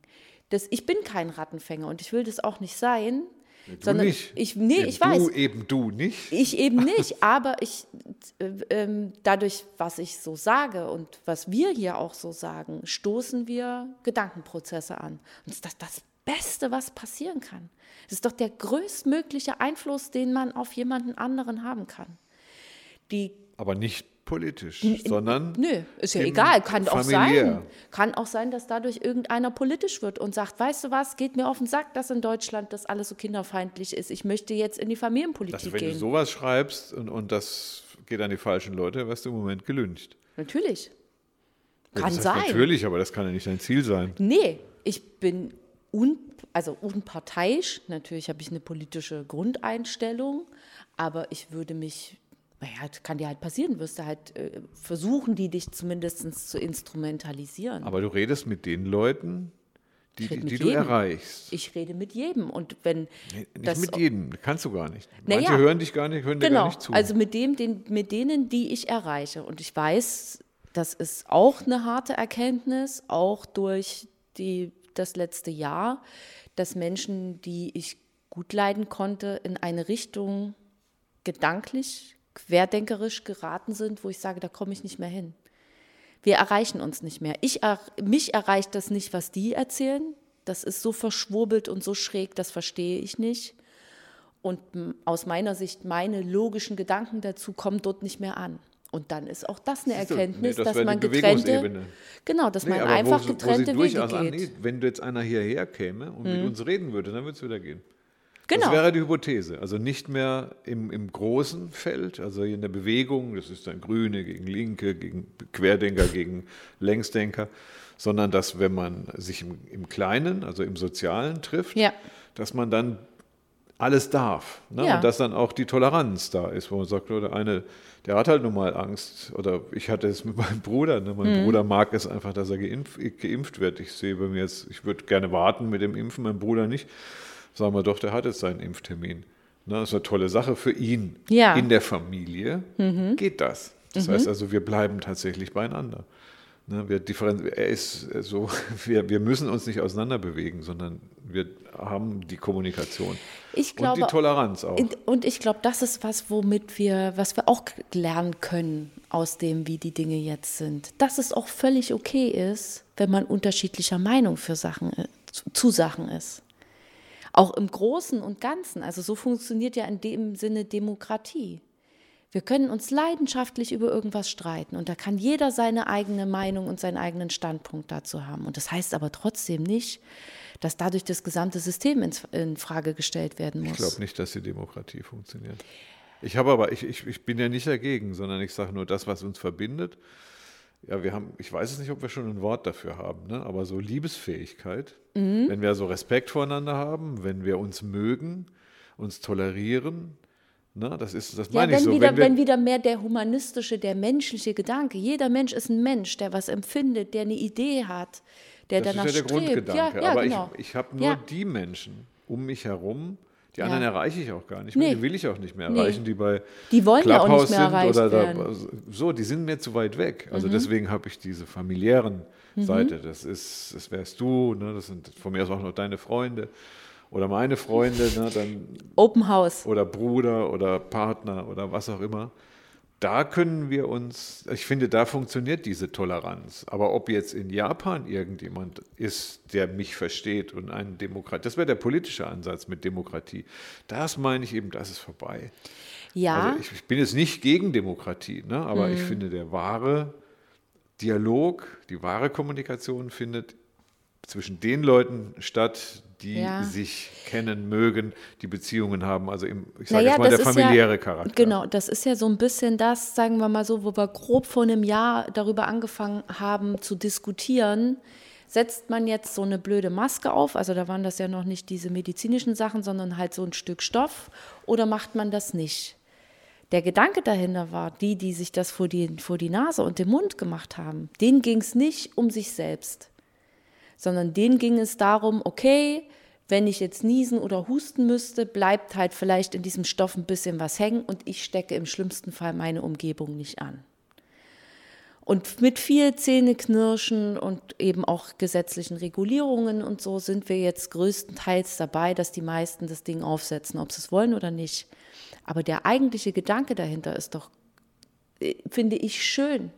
Speaker 1: Das, ich bin kein Rattenfänger und ich will das auch nicht sein.
Speaker 2: Du
Speaker 1: sondern
Speaker 2: nicht.
Speaker 1: Ich, nee,
Speaker 2: eben
Speaker 1: ich weiß.
Speaker 2: Du eben du nicht.
Speaker 1: Ich eben nicht, aber ich, äh, ähm, dadurch, was ich so sage und was wir hier auch so sagen, stoßen wir Gedankenprozesse an. Und das ist das, das Beste, was passieren kann. Es ist doch der größtmögliche Einfluss, den man auf jemanden anderen haben kann. Die
Speaker 2: aber nicht politisch, sondern.
Speaker 1: Nö, ist ja egal. Kann
Speaker 2: familiär.
Speaker 1: auch sein. Kann auch sein, dass dadurch irgendeiner politisch wird und sagt, weißt du was, geht mir auf den Sack, dass in Deutschland das alles so kinderfeindlich ist. Ich möchte jetzt in die Familienpolitik
Speaker 2: also wenn
Speaker 1: gehen.
Speaker 2: du sowas schreibst und, und das geht an die falschen Leute, wirst du im Moment gelüncht.
Speaker 1: Natürlich. Kann
Speaker 2: das heißt
Speaker 1: sein.
Speaker 2: Natürlich, aber das kann ja nicht dein Ziel sein.
Speaker 1: Nee, ich bin un, also unparteiisch. Natürlich habe ich eine politische Grundeinstellung, aber ich würde mich naja, kann dir halt passieren, wirst du halt äh, versuchen, die dich zumindest zu instrumentalisieren.
Speaker 2: Aber du redest mit den Leuten, die, die,
Speaker 1: mit
Speaker 2: du
Speaker 1: jedem.
Speaker 2: erreichst.
Speaker 1: ich rede mit jedem und wenn
Speaker 2: Nee, nicht
Speaker 1: das
Speaker 2: mit jedem, kannst du gar nicht. Manche
Speaker 1: ja.
Speaker 2: hören dich gar nicht, hören dir gar
Speaker 1: genau,
Speaker 2: nicht zu.
Speaker 1: also mit dem, den, mit denen, die ich erreiche und ich weiß, das ist auch eine harte Erkenntnis, auch durch die, das letzte Jahr, dass Menschen, die ich gut leiden konnte, in eine Richtung gedanklich, querdenkerisch geraten sind, wo ich sage, da komme ich nicht mehr hin. Wir erreichen uns nicht mehr. Ich, mich erreicht das nicht, was die erzählen. Das ist so verschwurbelt und so schräg, das verstehe ich nicht. Und aus meiner Sicht, meine logischen Gedanken dazu kommen dort nicht mehr an. Und dann ist auch das eine
Speaker 2: du,
Speaker 1: Erkenntnis,
Speaker 2: nee, das
Speaker 1: dass man getrennte, genau, dass
Speaker 2: Nee,
Speaker 1: man einfach
Speaker 2: wo, wo
Speaker 1: getrennte
Speaker 2: sie
Speaker 1: Wege
Speaker 2: durchaus an,
Speaker 1: geht.
Speaker 2: nee, wenn du jetzt einer hierher käme und mit uns reden würde, dann würde es wieder gehen.
Speaker 1: Genau.
Speaker 2: Das wäre die Hypothese. Also nicht mehr im, im großen Feld, also in der Bewegung, das ist dann Grüne gegen Linke, gegen Querdenker, gegen Längsdenker, sondern dass, wenn man sich im, im Kleinen, also im Sozialen trifft,
Speaker 1: Ja.
Speaker 2: dass man dann alles darf. Ne?
Speaker 1: Ja.
Speaker 2: Und dass dann auch die Toleranz da ist, wo man sagt, oder eine, der hat halt nun mal Angst. Oder ich hatte es mit meinem Bruder. Ne? Mein
Speaker 1: Mhm.
Speaker 2: Bruder mag es einfach, dass er geimpf, geimpft wird. Ich sehe bei mir jetzt, ich würde gerne warten mit dem Impfen, mein Bruder nicht. Sagen wir doch, der hat jetzt seinen Impftermin. Ne? Das ist eine tolle Sache für ihn.
Speaker 1: Ja.
Speaker 2: In der Familie geht das. Das heißt also, wir bleiben tatsächlich beieinander. Ne, wir er ist so, wir, wir müssen uns nicht auseinander bewegen, sondern wir haben die Kommunikation.
Speaker 1: Ich
Speaker 2: und
Speaker 1: glaube,
Speaker 2: die Toleranz auch.
Speaker 1: Und- ich glaube, das ist was, womit wir, was wir auch lernen können aus dem, wie die Dinge jetzt sind. Dass es auch völlig okay ist, wenn man unterschiedlicher Meinung für Sachen, äh, zu Sachen ist. Auch im Großen und Ganzen. Also so funktioniert ja in dem Sinne Demokratie. Wir können uns leidenschaftlich über irgendwas streiten und da kann jeder seine eigene Meinung und seinen eigenen Standpunkt dazu haben. Und das heißt aber trotzdem nicht, dass dadurch das gesamte System ins, in Frage gestellt werden muss.
Speaker 2: Ich glaube nicht, dass die Demokratie funktioniert. Ich habe aber, ich, ich, ich bin ja nicht dagegen, sondern ich sage nur das, was uns verbindet. Ja, wir haben, ich weiß es nicht, ob wir schon ein Wort dafür haben, ne? aber so Liebesfähigkeit,
Speaker 1: Mhm.
Speaker 2: wenn wir so Respekt voreinander haben, wenn wir uns mögen, uns tolerieren, ne? das ist, das
Speaker 1: Ja,
Speaker 2: meine
Speaker 1: wenn,
Speaker 2: ich so.
Speaker 1: wieder,
Speaker 2: wenn wir,
Speaker 1: wenn wieder mehr der humanistische, der menschliche Gedanke. Jeder Mensch ist ein Mensch, der was empfindet, der eine Idee hat, der
Speaker 2: das
Speaker 1: danach
Speaker 2: ist ja der
Speaker 1: strebt.
Speaker 2: Grundgedanke.
Speaker 1: Ja, ja,
Speaker 2: aber
Speaker 1: genau.
Speaker 2: ich, ich habe nur die Menschen um mich herum, die
Speaker 1: Ja.
Speaker 2: anderen erreiche ich auch gar nicht
Speaker 1: Nee.
Speaker 2: mehr, die will ich auch nicht mehr
Speaker 1: Nee.
Speaker 2: erreichen, die bei
Speaker 1: Die wollen ja auch
Speaker 2: Clubhouse
Speaker 1: nicht mehr
Speaker 2: sind
Speaker 1: erreicht
Speaker 2: oder.
Speaker 1: Mhm.
Speaker 2: Da, so, die sind mir zu weit weg. Also deswegen habe ich diese familiären Seite. Das ist, das wärst du, ne? das sind von mir aus auch noch deine Freunde oder meine Freunde, ne? dann
Speaker 1: Open House.
Speaker 2: oder Bruder oder Partner oder was auch immer. Da können wir uns, ich finde, da funktioniert diese Toleranz. Aber ob jetzt in Japan irgendjemand ist, der mich versteht und einen Demokrat, das wäre der politische Ansatz mit Demokratie. Das meine ich eben, das ist vorbei.
Speaker 1: Ja,
Speaker 2: Also ich, ich bin jetzt nicht gegen Demokratie, ne? aber
Speaker 1: Mhm.
Speaker 2: ich finde, der wahre Dialog, die wahre Kommunikation findet zwischen den Leuten statt, die
Speaker 1: Ja.
Speaker 2: sich kennen, mögen, die Beziehungen haben. Also im, ich sage
Speaker 1: Naja,
Speaker 2: jetzt mal der familiäre
Speaker 1: ja,
Speaker 2: Charakter.
Speaker 1: Genau, das ist ja so ein bisschen das, sagen wir mal so, wo wir grob vor einem Jahr darüber angefangen haben zu diskutieren, setzt man jetzt so eine blöde Maske auf, also da waren das ja noch nicht diese medizinischen Sachen, sondern halt so ein Stück Stoff, oder macht man das nicht? Der Gedanke dahinter war, die, die sich das vor die, vor die Nase und den Mund gemacht haben, denen ging es nicht um sich selbst, sondern denen ging es darum, okay, wenn ich jetzt niesen oder husten müsste, bleibt halt vielleicht in diesem Stoff ein bisschen was hängen und ich stecke im schlimmsten Fall meine Umgebung nicht an. Und mit viel Zähneknirschen und eben auch gesetzlichen Regulierungen und so sind wir jetzt größtenteils dabei, dass die meisten das Ding aufsetzen, ob sie es wollen oder nicht. Aber der eigentliche Gedanke dahinter ist doch, äh, finde ich schön,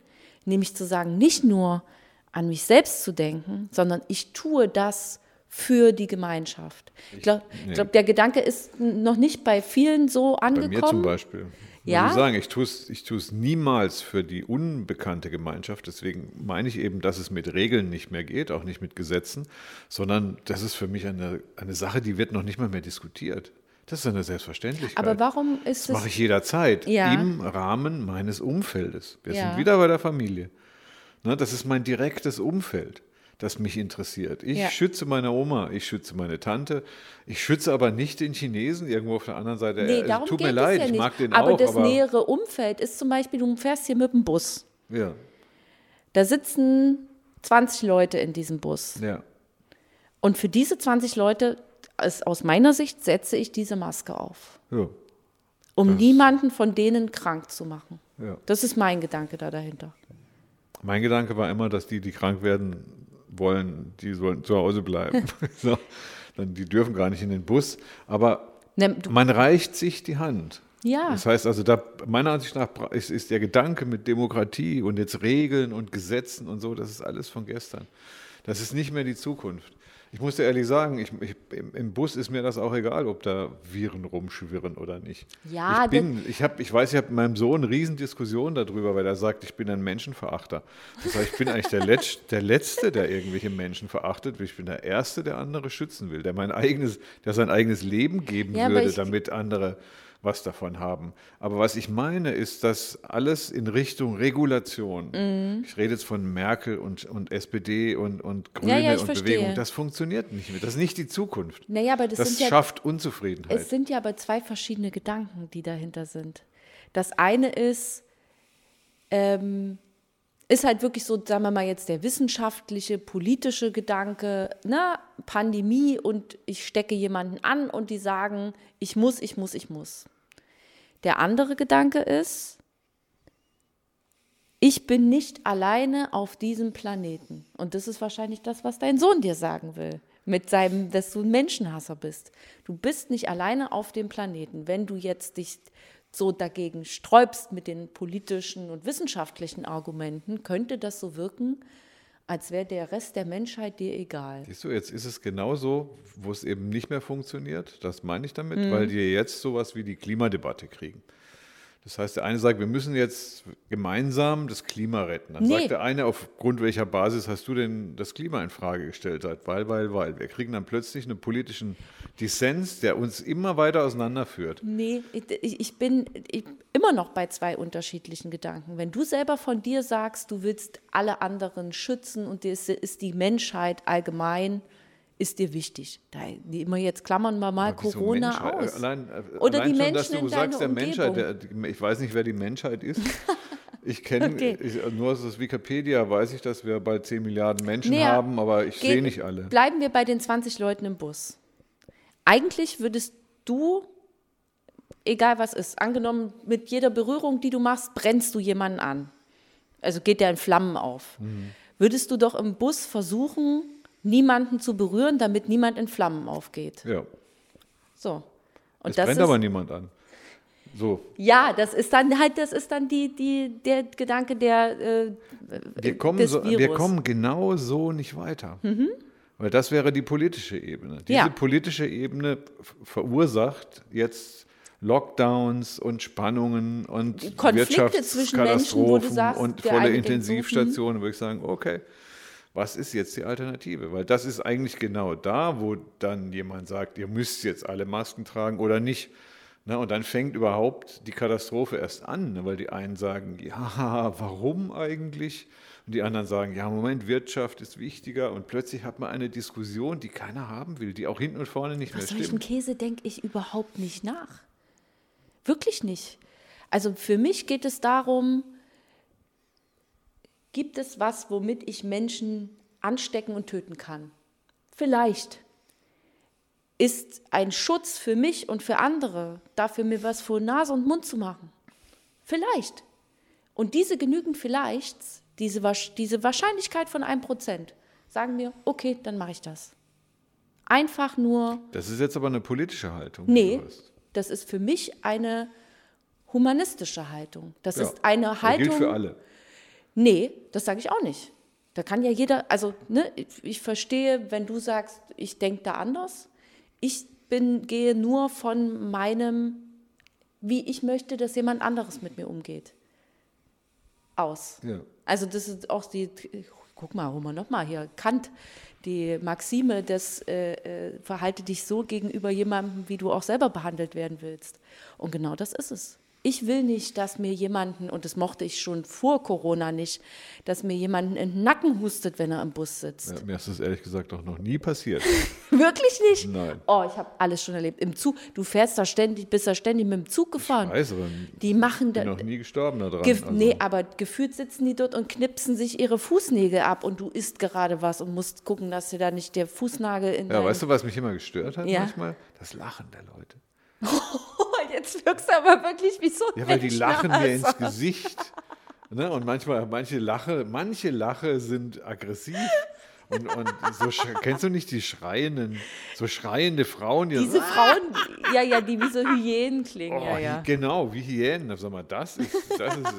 Speaker 1: nämlich zu sagen, nicht nur an mich selbst zu denken, sondern ich tue das für die Gemeinschaft. Ich glaube, nee. glaub, der Gedanke ist noch nicht bei vielen so angekommen. Bei
Speaker 2: mir zum Beispiel. Ja? Ich sagen, ich tue es ich niemals für die unbekannte Gemeinschaft. Deswegen meine ich eben, dass es mit Regeln nicht mehr geht, auch nicht mit Gesetzen, sondern das ist für mich eine, eine Sache, die wird noch nicht mal mehr diskutiert. Das ist eine Selbstverständlichkeit.
Speaker 1: Aber warum ist
Speaker 2: das? Das mache ich jederzeit ja. im Rahmen meines Umfeldes. Wir ja. sind wieder bei der Familie. Ne, das ist mein direktes Umfeld das mich interessiert. Ich ja. schütze meine Oma, ich schütze meine Tante, ich schütze aber nicht den Chinesen irgendwo auf der anderen Seite.
Speaker 1: Nee,
Speaker 2: also,
Speaker 1: darum
Speaker 2: tut mir leid,
Speaker 1: ja
Speaker 2: ich mag den
Speaker 1: aber
Speaker 2: auch.
Speaker 1: Das aber das nähere Umfeld ist zum Beispiel, du fährst hier mit dem Bus.
Speaker 2: Ja.
Speaker 1: Da sitzen 20 Leute in diesem Bus.
Speaker 2: Ja.
Speaker 1: Und für diese 20 Leute, aus meiner Sicht, setze ich diese Maske auf.
Speaker 2: Ja.
Speaker 1: Um das niemanden von denen krank zu machen.
Speaker 2: Ja.
Speaker 1: Das ist mein Gedanke da dahinter.
Speaker 2: Mein Gedanke war immer, dass die, die krank werden, wollen, die sollen zu Hause bleiben. so, dann, die dürfen gar nicht in den Bus. Aber ne, man reicht sich die Hand.
Speaker 1: Ja.
Speaker 2: Das heißt also, da, meiner Ansicht nach ist, ist der Gedanke mit Demokratie und jetzt Regeln und Gesetzen und so, das ist alles von gestern. Das ist nicht mehr die Zukunft. Ich muss dir ehrlich sagen, ich, ich, im Bus ist mir das auch egal, ob da Viren rumschwirren oder nicht.
Speaker 1: Ja,
Speaker 2: ich, bin, ich, hab, ich weiß, ich habe mit meinem Sohn eine Riesendiskussion darüber, weil er sagt, ich bin ein Menschenverachter. Das heißt, ich bin eigentlich der, Letz, der Letzte, der irgendwelche Menschen verachtet. Ich bin der Erste, der andere schützen will, der, mein eigenes, der sein eigenes Leben geben ja, würde, damit andere was davon haben. Aber was ich meine, ist, dass alles in Richtung Regulation, mhm. ich rede jetzt von Merkel und, und SPD und, und Grüne ja, ja, und verstehe. Bewegung, das funktioniert nicht mehr. Das ist nicht die Zukunft.
Speaker 1: Naja, aber das,
Speaker 2: das schafft ja, Unzufriedenheit.
Speaker 1: Es sind ja aber zwei verschiedene Gedanken, die dahinter sind. Das eine ist, ähm, ist halt wirklich so, sagen wir mal jetzt der wissenschaftliche, politische Gedanke, ne, Pandemie und ich stecke jemanden an und die sagen, ich muss, ich muss, ich muss. Der andere Gedanke ist, ich bin nicht alleine auf diesem Planeten. Und das ist wahrscheinlich das, was dein Sohn dir sagen will, mit seinem, dass du ein Menschenhasser bist. Du bist nicht alleine auf dem Planeten. Wenn du jetzt dich so dagegen sträubst mit den politischen und wissenschaftlichen Argumenten, könnte das so wirken, als wäre der Rest der Menschheit dir egal.
Speaker 2: Siehst du, jetzt ist es genauso, wo es eben nicht mehr funktioniert. Das meine ich damit, mhm. weil die jetzt sowas wie die Klimadebatte kriegen. Das heißt, der eine sagt, wir müssen jetzt gemeinsam das Klima retten. Dann nee. sagt der eine, aufgrund welcher Basis hast du denn das Klima in Frage gestellt? Sagt, weil, weil, weil. Wir kriegen dann plötzlich einen politischen Dissens, der uns immer weiter auseinanderführt.
Speaker 1: Nee, ich, ich bin ich, immer noch bei zwei unterschiedlichen Gedanken. Wenn du selber von dir sagst, du willst alle anderen schützen und dir ist, ist die Menschheit allgemein ist dir wichtig? Da immer jetzt klammern wir mal Corona Menschheit, aus.
Speaker 2: Allein, äh, Oder allein die schon, Menschen in sagst, der Menschheit, der, ich weiß nicht, wer die Menschheit ist. Ich kenne, okay. nur aus das Wikipedia weiß ich, dass wir bald 10 Milliarden Menschen nee, haben, aber ich sehe nicht alle.
Speaker 1: Bleiben wir bei den 20 Leuten im Bus. Eigentlich würdest du, egal was ist, angenommen, mit jeder Berührung, die du machst, brennst du jemanden an. Also geht der in Flammen auf. Mhm. Würdest du doch im Bus versuchen, niemanden zu berühren, damit niemand in Flammen aufgeht.
Speaker 2: Ja.
Speaker 1: So.
Speaker 2: Und es das brennt ist, aber niemand an. So.
Speaker 1: Ja, das ist dann halt, das ist dann die, die, der Gedanke der äh,
Speaker 2: wir kommen des so, Virus. Wir kommen genau so nicht weiter. Mhm. Weil das wäre die politische Ebene. Diese ja. politische Ebene verursacht jetzt Lockdowns und Spannungen und
Speaker 1: Konflikte Wirtschaftskatastrophen Menschen,
Speaker 2: sagst, und volle Intensivstationen, würde ich sagen, okay, was ist jetzt die Alternative? Weil das ist eigentlich genau da, wo dann jemand sagt, ihr müsst jetzt alle Masken tragen oder nicht. Na, und dann fängt überhaupt die Katastrophe erst an, ne, weil die einen sagen, ja, warum eigentlich? Und die anderen sagen, ja, Moment, Wirtschaft ist wichtiger. Und plötzlich hat man eine Diskussion, die keiner haben will, die auch hinten und vorne nicht
Speaker 1: Nach
Speaker 2: mehr
Speaker 1: solchen
Speaker 2: stimmt.
Speaker 1: Käse denke ich überhaupt nicht nach. Wirklich nicht. Also für mich geht es darum, gibt es was, womit ich Menschen anstecken und töten kann? Vielleicht. Ist ein Schutz für mich und für andere, dafür mir was vor Nase und Mund zu machen? Vielleicht. Und diese genügend vielleicht, diese, diese Wahrscheinlichkeit von einem Prozent, sagen mir, okay, dann mache ich das. Einfach nur
Speaker 2: Das ist jetzt aber eine politische Haltung.
Speaker 1: Nee, das ist für mich eine humanistische Haltung. Das
Speaker 2: Ja,
Speaker 1: ist eine Haltung.
Speaker 2: gilt für alle.
Speaker 1: Nee, das sage ich auch nicht. Da kann ja jeder, also ne, ich, ich verstehe, wenn du sagst, ich denke da anders. Ich bin, gehe nur von meinem, wie ich möchte, dass jemand anderes mit mir umgeht, aus.
Speaker 2: Ja.
Speaker 1: Also das ist auch die, guck mal, hol mal nochmal hier, Kant, die Maxime des äh, äh, verhalte dich so gegenüber jemandem, wie du auch selber behandelt werden willst. Und genau das ist es. Ich will nicht, dass mir jemanden, und das mochte ich schon vor Corona nicht, dass mir jemanden in den Nacken hustet, wenn er im Bus sitzt.
Speaker 2: Ja, mir ist das ehrlich gesagt auch noch nie passiert.
Speaker 1: Wirklich nicht?
Speaker 2: Nein.
Speaker 1: Oh, ich habe alles schon erlebt. Im Zug, du fährst da ständig, bist da ständig mit dem Zug gefahren.
Speaker 2: Weiß, aber
Speaker 1: Die machen
Speaker 2: ich bin
Speaker 1: da,
Speaker 2: noch nie gestorben daran.
Speaker 1: Gef
Speaker 2: also.
Speaker 1: Nee, aber gefühlt sitzen die dort und knipsen sich ihre Fußnägel ab und du isst gerade was und musst gucken, dass dir da nicht der Fußnagel in
Speaker 2: Ja, weißt du, was mich immer gestört hat
Speaker 1: Ja.
Speaker 2: manchmal? Das Lachen der Leute.
Speaker 1: Jetzt wirkst du aber wirklich wie so ein
Speaker 2: Ja, weil die lachen mir ins. Gesicht. Ne? Und manchmal, manche Lache, manche Lache sind aggressiv. Und, und so kennst du nicht die schreienden, so schreiende Frauen, die
Speaker 1: Diese Frauen, ja, ja, die wie so Hyänen klingen,
Speaker 2: oh,
Speaker 1: ja, ja.
Speaker 2: genau, wie Hyänen. Sag mal, das ist, das ist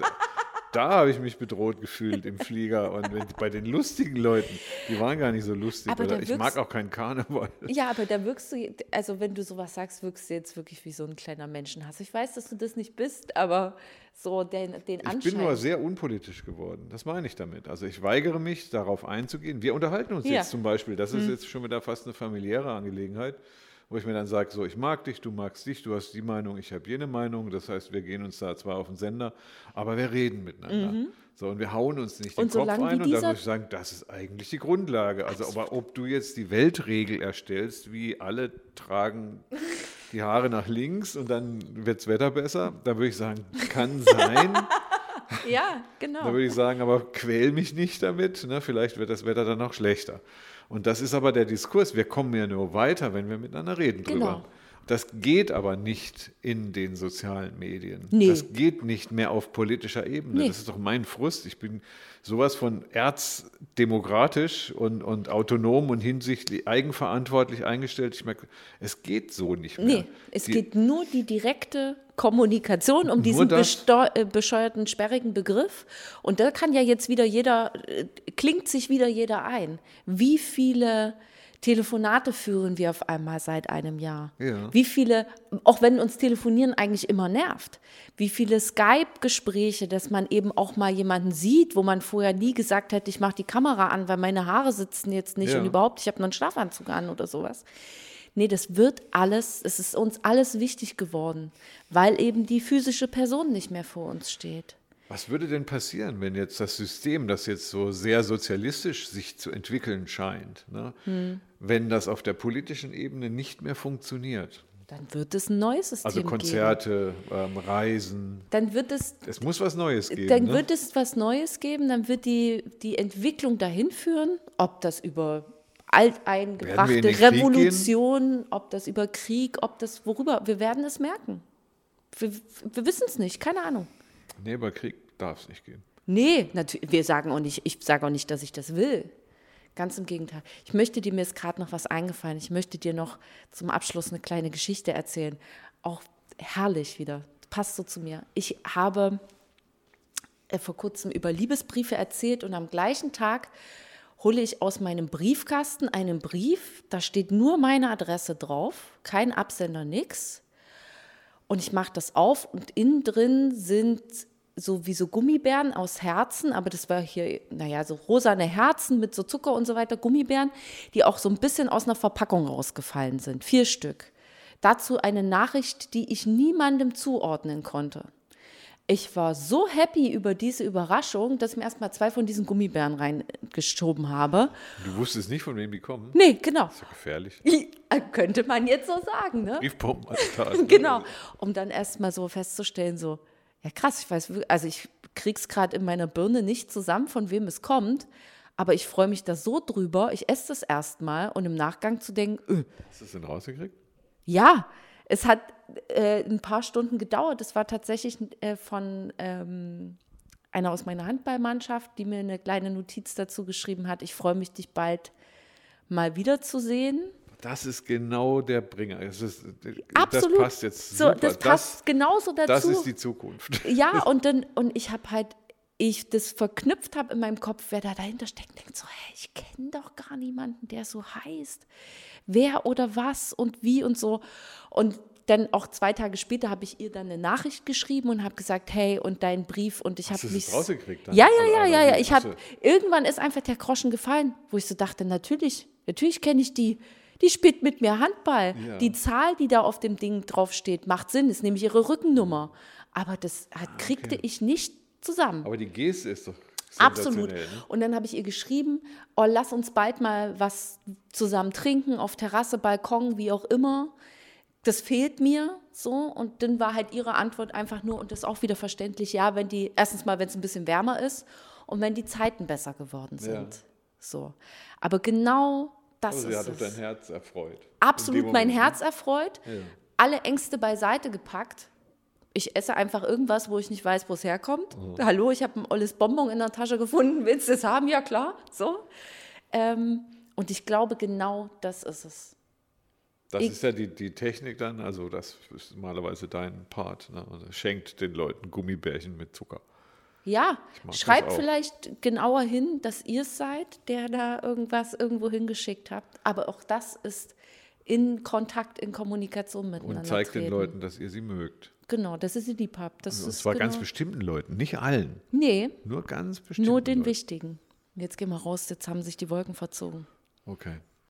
Speaker 2: da habe ich mich bedroht gefühlt im Flieger. Und wenn, bei den lustigen Leuten, die waren gar nicht so lustig.
Speaker 1: Aber
Speaker 2: Oder ich
Speaker 1: wirkst-
Speaker 2: mag auch keinen Karneval.
Speaker 1: Ja, aber da wirkst du, also wenn du sowas sagst, wirkst du jetzt wirklich wie so ein kleiner Menschenhass. Ich weiß, dass du das nicht bist, aber so den, den
Speaker 2: Ich
Speaker 1: Anschein.
Speaker 2: bin nur sehr unpolitisch geworden. Das meine ich damit. Also ich weigere mich, darauf einzugehen. Wir unterhalten uns
Speaker 1: Ja.
Speaker 2: jetzt zum Beispiel. Das ist jetzt schon wieder fast eine familiäre Angelegenheit, wo ich mir dann sage, so, ich mag dich, du magst dich, du hast die Meinung, ich habe jene Meinung. Das heißt, wir gehen uns da zwar auf den Sender, aber wir reden miteinander. So, und wir hauen uns nicht den
Speaker 1: Und
Speaker 2: Kopf
Speaker 1: solange wie
Speaker 2: ein. Und da muss ich sagen, das ist eigentlich die Grundlage. Also, aber ob du jetzt die Weltregel erstellst, wie alle tragen die Haare nach links und dann wird das Wetter besser, da würde ich sagen, kann sein.
Speaker 1: Ja,
Speaker 2: Da
Speaker 1: genau.
Speaker 2: würde ich sagen, aber quäl mich nicht damit. Ne? Vielleicht wird das Wetter dann noch schlechter. Und das ist aber der Diskurs. Wir kommen ja nur weiter, wenn wir miteinander reden drüber.
Speaker 1: Genau.
Speaker 2: Das geht aber nicht in den sozialen Medien.
Speaker 1: Nee.
Speaker 2: Das geht nicht mehr auf politischer Ebene.
Speaker 1: Nee.
Speaker 2: Das ist doch mein Frust. Ich bin sowas von erzdemokratisch und, und autonom und hinsichtlich eigenverantwortlich eingestellt. Ich merke, es geht so nicht mehr.
Speaker 1: Nee, es
Speaker 2: Die-
Speaker 1: geht nur die direkte Kommunikation um diesen äh, bescheuerten, sperrigen Begriff. Und da kann ja jetzt wieder jeder, äh, klingt sich wieder jeder ein. Wie viele Telefonate führen wir auf einmal seit einem Jahr?
Speaker 2: Ja.
Speaker 1: Wie viele, auch wenn uns Telefonieren eigentlich immer nervt, wie viele Skype-Gespräche, dass man eben auch mal jemanden sieht, wo man vorher nie gesagt hätte, ich mache die Kamera an, weil meine Haare sitzen jetzt nicht
Speaker 2: Ja.
Speaker 1: und überhaupt, ich habe nur einen Schlafanzug an oder sowas. Nee, das wird alles, es ist uns alles wichtig geworden, weil eben die physische Person nicht mehr vor uns steht.
Speaker 2: Was würde denn passieren, wenn jetzt das System, das jetzt so sehr sozialistisch sich zu entwickeln scheint, ne,
Speaker 1: Hm.
Speaker 2: wenn das auf der politischen Ebene nicht mehr funktioniert?
Speaker 1: Dann wird es ein neues System
Speaker 2: Also
Speaker 1: geben.
Speaker 2: Konzerte, ähm, Reisen.
Speaker 1: Dann wird es
Speaker 2: Es muss was Neues geben.
Speaker 1: Dann
Speaker 2: ne?
Speaker 1: wird es was Neues geben, dann wird die, die Entwicklung dahin führen, ob das über alteingebrachte Revolution, ob das über Krieg, ob das worüber, wir werden es merken. Wir, wir wissen es nicht, keine Ahnung.
Speaker 2: nee, über Krieg darf es nicht gehen.
Speaker 1: Nee, natürlich, wir sagen auch nicht, ich sage auch nicht, dass ich das will. Ganz im Gegenteil. Ich möchte dir, mir ist gerade noch was eingefallen. Ich möchte dir noch zum Abschluss eine kleine Geschichte erzählen. Auch herrlich wieder. Passt so zu mir. Ich habe äh, vor kurzem über Liebesbriefe erzählt und am gleichen Tag hole ich aus meinem Briefkasten einen Brief. Da steht nur meine Adresse drauf, kein Absender, nix. Und ich mache das auf und innen drin sind so wie so Gummibären aus Herzen, aber das war hier, naja, so rosane Herzen mit so Zucker und so weiter, Gummibären, die auch so ein bisschen aus einer Verpackung rausgefallen sind. Vier Stück. Dazu eine Nachricht, die ich niemandem zuordnen konnte. Ich war so happy über diese Überraschung, dass ich mir erstmal zwei von diesen Gummibären reingeschoben habe.
Speaker 2: Du wusstest nicht, von wem die kommen?
Speaker 1: Nee, genau.
Speaker 2: Das ist ja gefährlich.
Speaker 1: Äh, Könnte man jetzt so sagen, ne?
Speaker 2: Briefbombenattentat.
Speaker 1: Genau. Um dann erstmal so festzustellen, so, ja krass, ich weiß, also ich krieg's gerade in meiner Birne nicht zusammen, von wem es kommt, aber ich freue mich da so drüber, ich esse das erstmal und im Nachgang zu denken, öh,
Speaker 2: Hast du das denn rausgekriegt?
Speaker 1: ja, es hat äh, ein paar Stunden gedauert. Es war tatsächlich äh, von ähm, einer aus meiner Handballmannschaft, die mir eine kleine Notiz dazu geschrieben hat. Ich freue mich, dich bald mal wiederzusehen.
Speaker 2: Das ist genau der Bringer. Das, ist,
Speaker 1: Absolut.
Speaker 2: das passt jetzt
Speaker 1: So,
Speaker 2: super.
Speaker 1: das passt genauso dazu.
Speaker 2: das ist die Zukunft.
Speaker 1: Ja, und dann, und ich habe halt, ich das verknüpft habe in meinem Kopf, wer da dahinter steckt, denkt so, hey, ich kenne doch gar niemanden, der so heißt. Wer oder was und wie und so. Und dann auch zwei Tage später habe ich ihr dann eine Nachricht geschrieben und habe gesagt, hey, und dein Brief und ich habe mich
Speaker 2: rausgekriegt? dann?
Speaker 1: ja, ja, ja, ja, ja. Ich habe irgendwann ist einfach der Groschen gefallen, wo ich so dachte, natürlich, natürlich kenne ich die. Die spielt mit mir Handball.
Speaker 2: Ja.
Speaker 1: Die Zahl, die da auf dem Ding draufsteht, macht Sinn, ist nämlich ihre Rückennummer. Aber das hat, kriegte ich nicht zusammen.
Speaker 2: Aber die Geste ist doch
Speaker 1: Absolut.
Speaker 2: Ne?
Speaker 1: Und dann habe ich ihr geschrieben, oh, lass uns bald mal was zusammen trinken, auf Terrasse, Balkon, wie auch immer. Das fehlt mir so. Und dann war halt ihre Antwort einfach nur, und das ist auch wieder verständlich, ja, wenn die, erstens mal, wenn es ein bisschen wärmer ist und wenn die Zeiten besser geworden sind.
Speaker 2: Ja.
Speaker 1: So. Aber genau das
Speaker 2: Also sie hat
Speaker 1: ist
Speaker 2: doch dein
Speaker 1: es.
Speaker 2: Herz erfreut.
Speaker 1: Absolut mein Herz erfreut,
Speaker 2: Ja.
Speaker 1: alle Ängste beiseite gepackt. Ich esse einfach irgendwas, wo ich nicht weiß, wo es herkommt. Hallo, ich habe ein olles Bonbon in der Tasche gefunden. Willst du es haben? Ja, klar. So. Ähm, und ich glaube, genau das ist es.
Speaker 2: Das
Speaker 1: Ich-
Speaker 2: ist ja die, die Technik dann, also das ist normalerweise dein Part. Ne? Also schenkt den Leuten Gummibärchen mit Zucker.
Speaker 1: Ja, schreibt vielleicht genauer hin, dass ihr es seid, der da irgendwas irgendwo hingeschickt habt. Aber auch das ist in Kontakt, in Kommunikation miteinander.
Speaker 2: Und zeigt den
Speaker 1: treten.
Speaker 2: Leuten, dass ihr sie mögt.
Speaker 1: Genau, dass ihr sie lieb habt. Das
Speaker 2: Und
Speaker 1: ist
Speaker 2: zwar
Speaker 1: genau,
Speaker 2: ganz bestimmten Leuten, nicht allen.
Speaker 1: Nee,
Speaker 2: Nur ganz bestimmten
Speaker 1: nur den
Speaker 2: Leuten.
Speaker 1: wichtigen. Jetzt gehen wir raus, jetzt haben sich die Wolken verzogen.
Speaker 2: Okay.